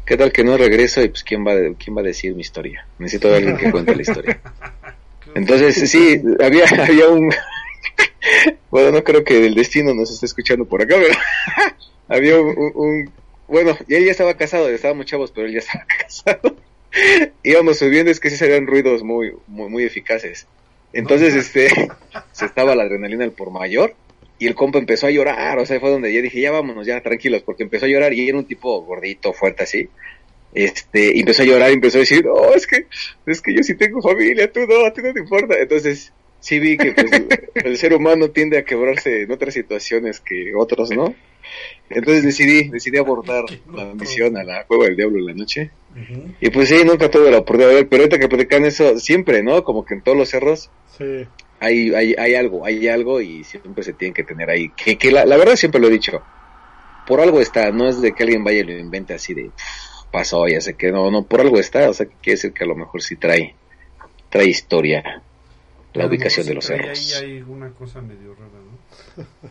¿Qué tal que no regreso y pues quién va, a- quién va a decir mi historia? Necesito de alguien que cuente la historia. Entonces, sí, había, había un... bueno, no creo que el destino nos esté escuchando por acá, pero había un, Bueno, y él ya estaba casado, estábamos chavos, pero él ya estaba casado. Íbamos subiendo, es que sí salían ruidos muy, muy, muy eficaces. Entonces, este, se estaba la adrenalina al por mayor y el compa empezó a llorar, o sea, fue donde yo dije, ya vámonos, ya tranquilos, porque empezó a llorar y era un tipo gordito, fuerte así. Este, empezó a llorar y empezó a decir, no, es que, es que yo sí tengo familia, tú no, a ti no te importa. Entonces, sí vi que pues, el ser humano tiende a quebrarse en otras situaciones que otros, ¿no? Entonces decidí, decidí abordar la misión a la cueva del diablo en la noche. Y pues sí, nunca tuve la oportunidad de ver, pero ahorita que platican eso, siempre, ¿no? Como que en todos los cerros Sí. hay, hay, hay algo, hay algo y siempre se tienen que tener ahí. Que, que la, la verdad siempre lo he dicho, por algo está, no es de que alguien vaya y lo invente así de "Pff, pasó, ya sé que no, no, por algo está, o sea, que quiere decir que a lo mejor sí trae, trae historia la ubicación de los sí cerros. Ahí hay una cosa medio rara, ¿no?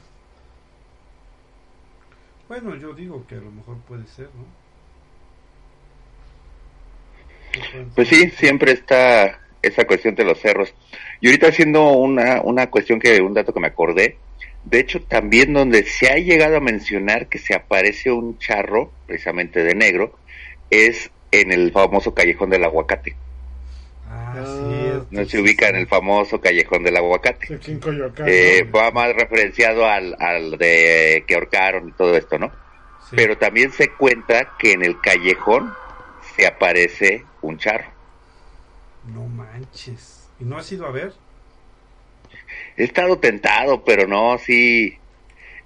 bueno, yo digo que a lo mejor puede ser, ¿no? ¿Qué pueden Pues sí, siempre está esa cuestión de los cerros. Y ahorita haciendo una, una cuestión que, un dato que me acordé, de hecho también donde se ha llegado a mencionar que se aparece un charro, precisamente de negro, es en el famoso callejón del aguacate. Ah, Ah, cierto, No se ubica en el famoso callejón del aguacate. Aquí en Coyoacán. Eh, va más referenciado al, al de que ahorcaron y todo esto, ¿no? Sí. Pero también se cuenta que en el callejón se aparece un charro. No manches. ¿Y no has ido a ver? He estado tentado, pero no, sí.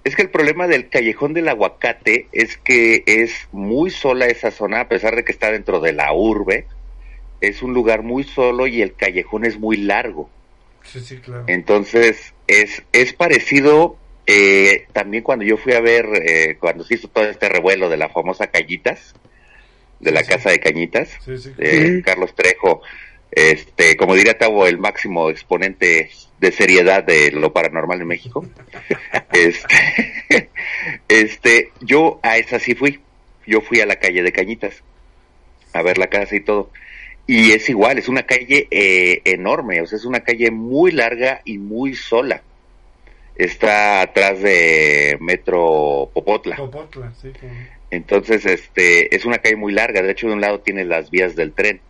Es que el problema del callejón del aguacate es que es muy sola esa zona, a pesar de que está dentro de la urbe. Es un lugar muy solo y el callejón es muy largo. Sí, sí, claro. Entonces, es, es parecido eh, también cuando yo fui a ver, eh, cuando se hizo todo este revuelo de la famosa Cañitas, de la sí. casa de Cañitas, Ujú. Carlos Trejo, este, como diría Tavo, el máximo exponente de seriedad de lo paranormal en México. este, este, yo a esa sí fui. Yo fui a la calle de Cañitas a ver la casa y todo. Y es igual, es una calle eh, enorme, o sea, es una calle muy larga y muy sola. Está atrás de Metro Popotla. Popotla, sí, Entonces, este, es una calle muy larga. De hecho, de un lado tiene las vías del tren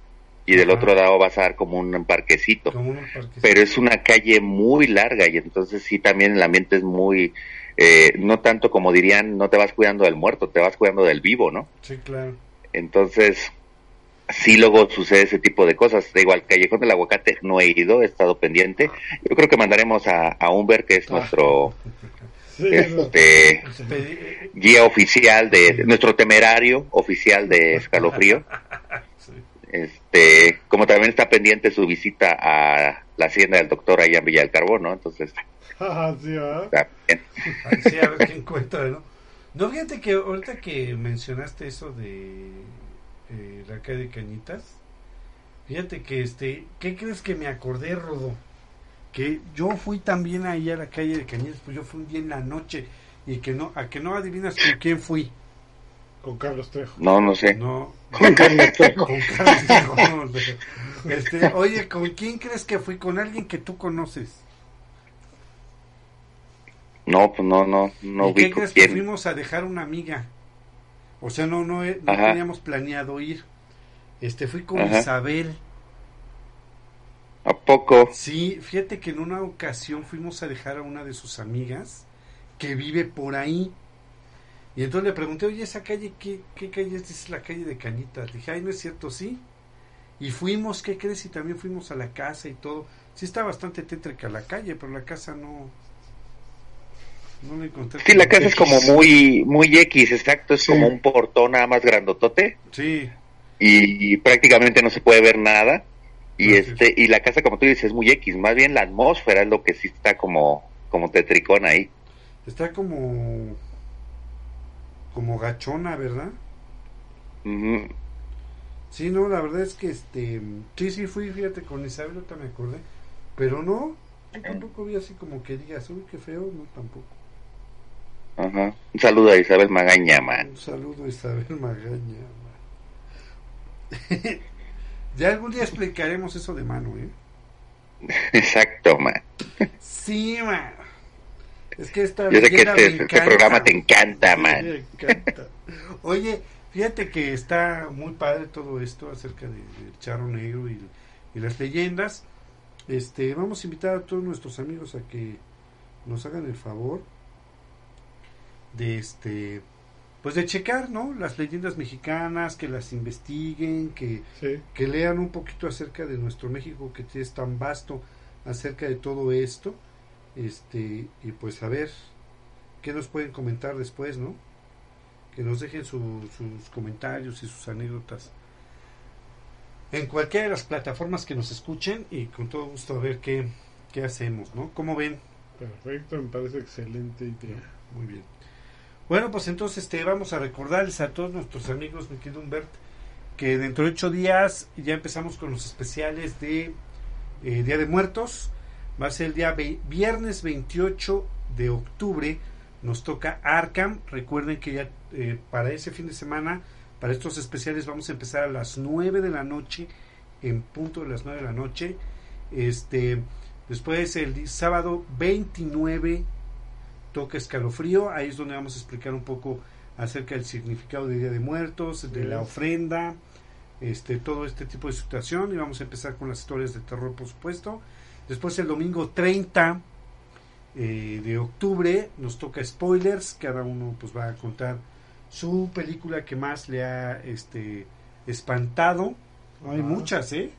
y del Ajá. otro lado vas a dar como un parquecito. como unos parques. Pero es una calle muy larga y entonces sí también el ambiente es muy, eh, no tanto como dirían, no te vas cuidando del muerto, te vas cuidando del vivo, ¿no? Sí, claro. Entonces, sí luego sucede ese tipo de cosas. Digo, al Callejón del Aguacate no he ido, he estado pendiente. Yo creo que mandaremos a, a Humber, que es nuestro Sí, no. este, guía oficial de, nuestro temerario oficial de escalofrío. sí. Este, como también está pendiente su visita a la hacienda del doctor allá en Villa del Carbón, ¿no? Entonces, Ah, sí. Así a ver qué encuentra, ¿no? No, fíjate que ahorita que mencionaste eso de eh, la calle de Cañitas, fíjate que este, ¿qué crees que me acordé, Rodo? Que yo fui también ahí a la calle de Cañitas, pues yo fui un día en la noche y que no, a que no adivinas con quién fui. Con Carlos Trejo. No, no sé. No, Con Carlos Trejo. con Carlos Trejo, este, oye, ¿con quién crees que fui? Con alguien que tú conoces. No, pues no, no, no ¿Y qué crees que quién. fuimos a dejar una amiga? O sea, no, no, no Ajá. teníamos planeado ir. Este, fui con Ajá. Isabel. ¿A poco? Sí, fíjate que en una ocasión fuimos a dejar a una de sus amigas que vive por ahí. Y entonces le pregunté, oye, esa calle, ¿qué, qué calle es? Dice la calle de Cañitas. Dije, ay, no es cierto, sí. Y fuimos, ¿qué crees? Y también fuimos a la casa y todo. Sí está bastante tétrica la calle, pero la casa no... No. Sí, la casa es como muy, muy X, exacto, es Sí. como un portón nada más grandotote Sí, y, prácticamente no se puede ver nada. Y este, y la casa, como tú dices, es muy X, más bien la atmósfera es lo que sí está como, como tetricón ahí. está como... Como gachona, ¿verdad? Ujú. Sí, no, la verdad es que este, sí, sí fui, fíjate, con Isabel, ahorita me acordé, pero no, Yo tampoco vi así como que digas, uy, qué feo, no, tampoco. Ajá. Un saludo a Isabel Magaña, man. Un saludo a Isabel Magaña, man. ya algún día explicaremos eso de mano, ¿eh? Exacto, man. Sí, man. Es que esta Yo sé que este, este programa te encanta, man. me encanta. Oye, fíjate que está muy padre todo esto acerca del de charro negro y, y, las leyendas. Este, vamos a invitar a todos nuestros amigos a que nos hagan el favor de este pues de checar, ¿no? Las leyendas mexicanas, que las investiguen, que, Sí. que lean un poquito acerca de nuestro México que es tan vasto acerca de todo esto. Este, y pues a ver qué nos pueden comentar después, ¿no? Que nos dejen su- sus comentarios y sus anécdotas en cualquiera de las plataformas que nos escuchen y con todo gusto a ver qué, qué hacemos, ¿no? ¿Cómo ven? Perfecto, me parece excelente idea. Muy bien. Bueno, pues entonces este, vamos a recordarles a todos nuestros amigos, mi querido Humbert, que dentro de ocho días ya empezamos con los especiales de eh, Día de Muertos. Va a ser el día viernes 28 de octubre. Nos toca Arkham. Recuerden que ya eh, para ese fin de semana, para estos especiales, vamos a empezar a las 9 de la noche, en punto de las 9 de la noche. Este, después el sábado 29 toca escalofrío, ahí es donde vamos a explicar un poco acerca del significado de Día de Muertos, de la ofrenda, este, todo este tipo de situación y vamos a empezar con las historias de terror por supuesto. Después el domingo 30 eh, de octubre nos toca spoilers, cada uno pues va a contar su película que más le ha este espantado. Hay Ah. muchas, ¿eh?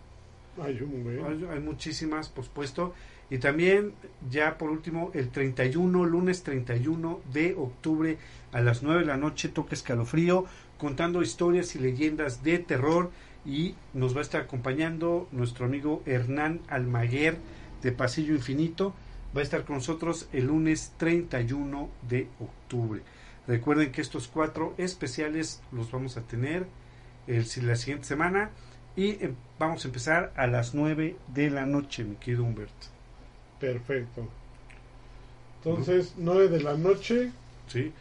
Hay, muchísimas, por supuesto. Y también, ya por último, el 31, lunes 31 de octubre a las 9 de la noche, toca escalofrío, contando historias y leyendas de terror. Y nos va a estar acompañando nuestro amigo Hernán Almaguer de Pasillo Infinito. Va a estar con nosotros el lunes 31 de octubre. Recuerden que estos cuatro especiales los vamos a tener el, la siguiente semana. Y eh, vamos a empezar a las 9 de la noche, mi querido Humberto. Perfecto. Entonces, 9 de la noche. ¿Sí?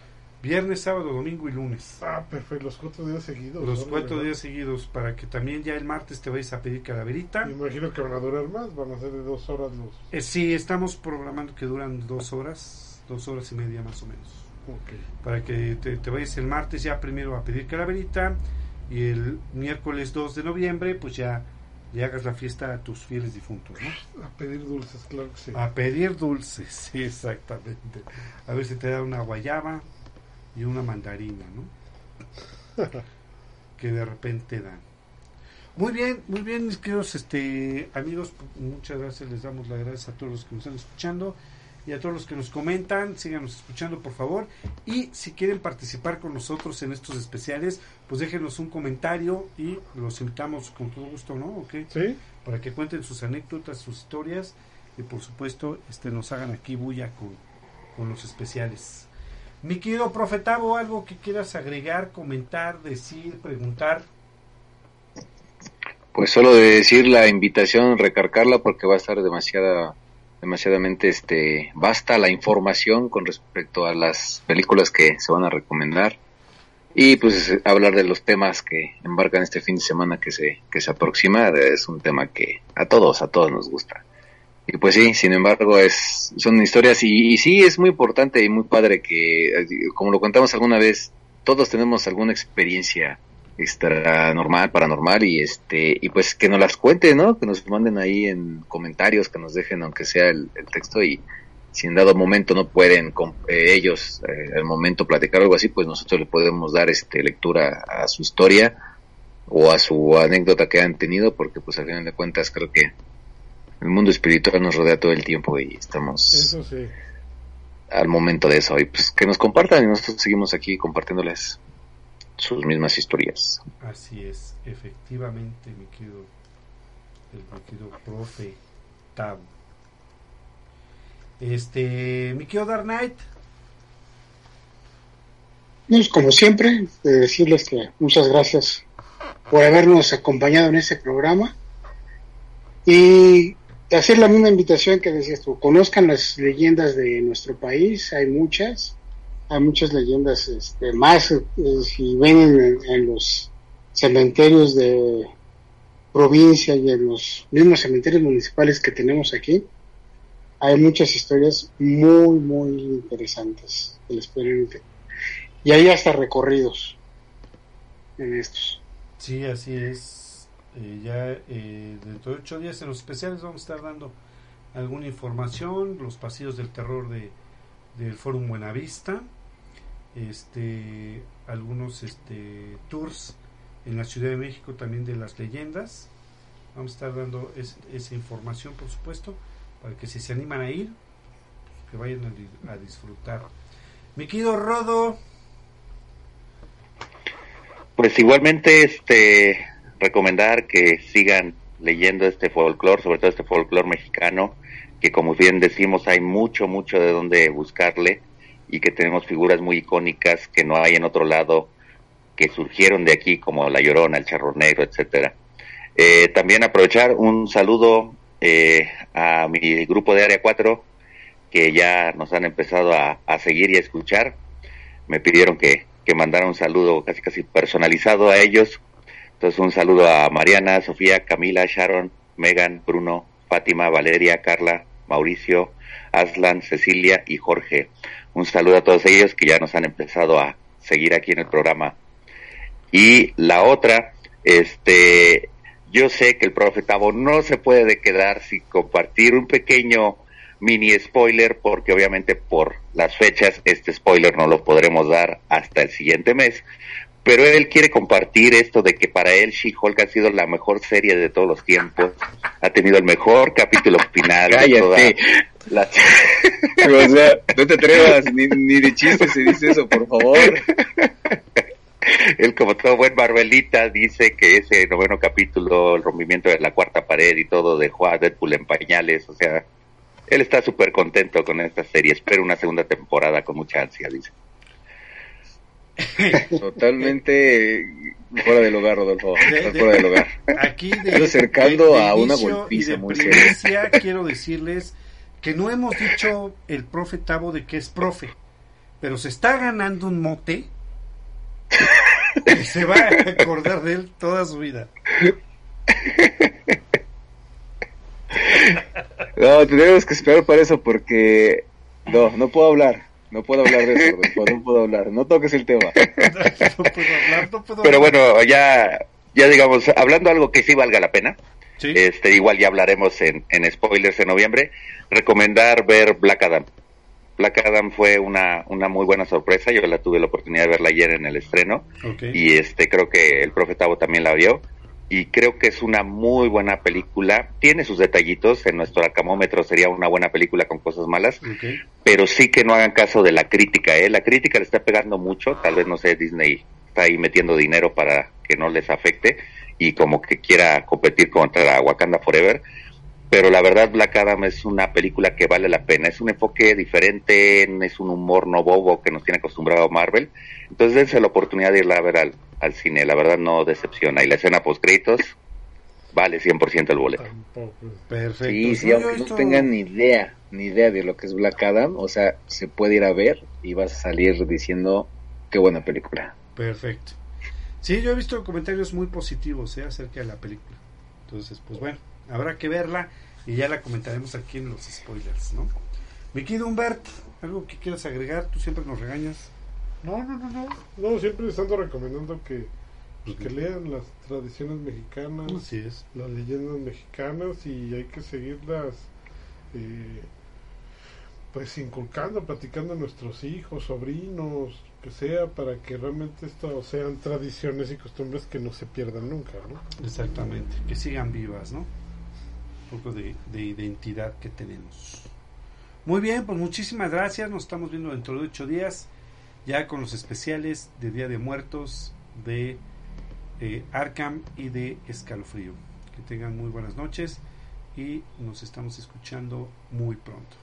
Viernes, sábado, domingo y lunes. Ah, perfecto, los cuatro días seguidos. Los cuatro ¿verdad? días seguidos para que también ya el martes te vayas a pedir calaverita. Me imagino que van a durar más, van a ser de dos horas los. Eh, sí, estamos programando que duran dos horas, dos horas y media más o menos. Ok. Para que te, te vayas el martes ya primero a pedir calaverita y el miércoles 2 de noviembre pues ya le hagas la fiesta a tus fieles difuntos, ¿no? A pedir dulces, claro que sí. A pedir dulces, sí, exactamente. A ver si te da una guayaba y una mandarina, ¿no? que de repente dan. Muy bien, muy bien, mis queridos este, amigos, muchas gracias, les damos las gracias a todos los que nos están escuchando y a todos los que nos comentan, síganos escuchando por favor y si quieren participar con nosotros en estos especiales, pues déjenos un comentario y los invitamos con todo gusto, ¿no? ¿Ok? ¿Sí? para que cuenten sus anécdotas, sus historias y por supuesto este nos hagan aquí bulla con, con los especiales. Mi querido profe Tavo, algo que quieras agregar, comentar, decir, preguntar. Pues solo de decir la invitación, recargarla porque va a estar demasiada, demasiadamente este, basta la información con respecto a las películas que se van a recomendar y pues hablar de los temas que embarcan este fin de semana que se, que se aproxima, es un tema que a todos, a todos nos gusta. Y pues sí, sin embargo, es, son historias y, y sí es muy importante y muy padre que, como lo contamos alguna vez, todos tenemos alguna experiencia extra normal, paranormal y este y pues que nos las cuenten, ¿no? Que nos manden ahí en comentarios, que nos dejen aunque sea el, el texto y si en dado momento no pueden con, eh, ellos eh, al momento platicar algo así, pues nosotros le podemos dar este lectura a su historia o a su anécdota que han tenido, porque pues al final de cuentas creo que el mundo espiritual nos rodea todo el tiempo y estamos Eso sí. al momento de eso y pues que nos compartan y nosotros seguimos aquí compartiéndoles sus mismas historias. Así es, efectivamente, mi querido, el mi querido profe Tavo. Este, mi querido Dark Knight, Pues, como siempre, de decirles que muchas gracias por habernos acompañado en este programa. Y hacer la misma invitación que decías tú, conozcan las leyendas de nuestro país, hay muchas, hay muchas leyendas este, más, eh, si ven en, los cementerios de provincia y en los mismos cementerios municipales que tenemos aquí, hay muchas historias muy, muy interesantes que les pueden y hay hasta recorridos en estos. Sí, así es. Eh, ya eh, dentro de ocho días en los especiales vamos a estar dando alguna información, los pasillos del terror de del Fórum Buenavista, este, algunos este, tours en la Ciudad de México también de las leyendas. Vamos a estar dando esa información, por supuesto, para que si se animan a ir, que vayan a, a disfrutar. Mi querido Rodo, pues igualmente, este, recomendar que sigan leyendo este folclore, sobre todo este folclore mexicano, que como bien decimos hay mucho, mucho de donde buscarle y que tenemos figuras muy icónicas que no hay en otro lado, que surgieron de aquí, como La Llorona, el Charro Negro, etcétera. Eh, también aprovechar un saludo eh, a mi grupo de Área 4, que ya nos han empezado a, a seguir y a escuchar. Me pidieron que, que mandara un saludo casi casi personalizado a ellos. Entonces un saludo a Mariana, Sofía, Camila, Sharon, Megan, Bruno, Fátima, Valeria, Carla, Mauricio, Aslan, Cecilia y Jorge. Un saludo a todos ellos que ya nos han empezado a seguir aquí en el programa. Y la otra, este, yo sé que el profetavo no se puede quedar sin compartir un pequeño mini spoiler porque obviamente por las fechas este spoiler no lo podremos dar hasta el siguiente mes. Pero él quiere compartir esto de que para él She-Hulk ha sido la mejor serie de todos los tiempos, ha tenido el mejor capítulo final. Cállate. La... o sea, no te atrevas, ni, ni de chiste se dice eso, por favor. Él, como todo buen Marvelita, dice que ese noveno capítulo, el rompimiento de la cuarta pared y todo, dejó a Deadpool en pañales. O sea, él está súper contento con esta serie. Espera una segunda temporada con mucha ansia, dice. Totalmente fuera del hogar, Rodolfo. fuera del hogar. Aquí, de, acercando a una golpiza muy seria. quiero decirles que no hemos dicho el profe Tavo de que es profe, pero se está ganando un mote y se va a acordar de él toda su vida. No, tenemos que esperar para eso porque no, no puedo hablar. No puedo hablar de eso, no puedo hablar. No toques el tema. Pero bueno, ya, ya digamos, hablando algo que sí valga la pena. Este, igual ya hablaremos en, en spoilers en noviembre. Recomendar ver Black Adam. Black Adam fue una, una muy buena sorpresa. Yo la tuve la oportunidad de verla ayer en el estreno. Y este creo que el profetavo también la vio y creo que es una muy buena película. Tiene sus detallitos, en nuestro acamómetro sería una buena película con cosas malas, pero sí que no hagan caso de la crítica, ¿eh? La crítica le está pegando mucho, tal vez, no sé, Disney está ahí metiendo dinero para que no les afecte y como que quiera competir contra Wakanda Forever, pero la verdad Black Adam es una película que vale la pena, es un enfoque diferente, es un humor no bobo que nos tiene acostumbrado Marvel, entonces dense la oportunidad de irla a ver al, al cine, la verdad no decepciona. Y la escena post créditos vale 100% el boleto. Perfecto. Sí, sí, aunque no tengan ni idea, ni idea de lo que es Black Adam, o sea, se puede ir a ver y vas a salir diciendo qué buena película. Perfecto. Sí, yo he visto comentarios muy positivos ¿eh? acerca de la película. Entonces, pues bueno, habrá que verla y ya la comentaremos aquí en los spoilers, ¿no? Mi querido Humbert, ¿algo que quieras agregar? Tú siempre nos regañas. No, no, no, no. No, siempre les ando recomendando que, pues, que lean las tradiciones mexicanas, Así es. las leyendas mexicanas y hay que seguirlas, eh, pues inculcando, platicando a nuestros hijos, sobrinos, que sea, para que realmente esto sean tradiciones y costumbres que no se pierdan nunca, ¿no? Exactamente, que sigan vivas, ¿no? poco de, identidad que tenemos. Muy bien, pues muchísimas gracias. Nos estamos viendo dentro de ocho días, ya con los especiales de Día de Muertos, de eh, Arkham y de Escalofrío. Que tengan muy buenas noches y nos estamos escuchando muy pronto.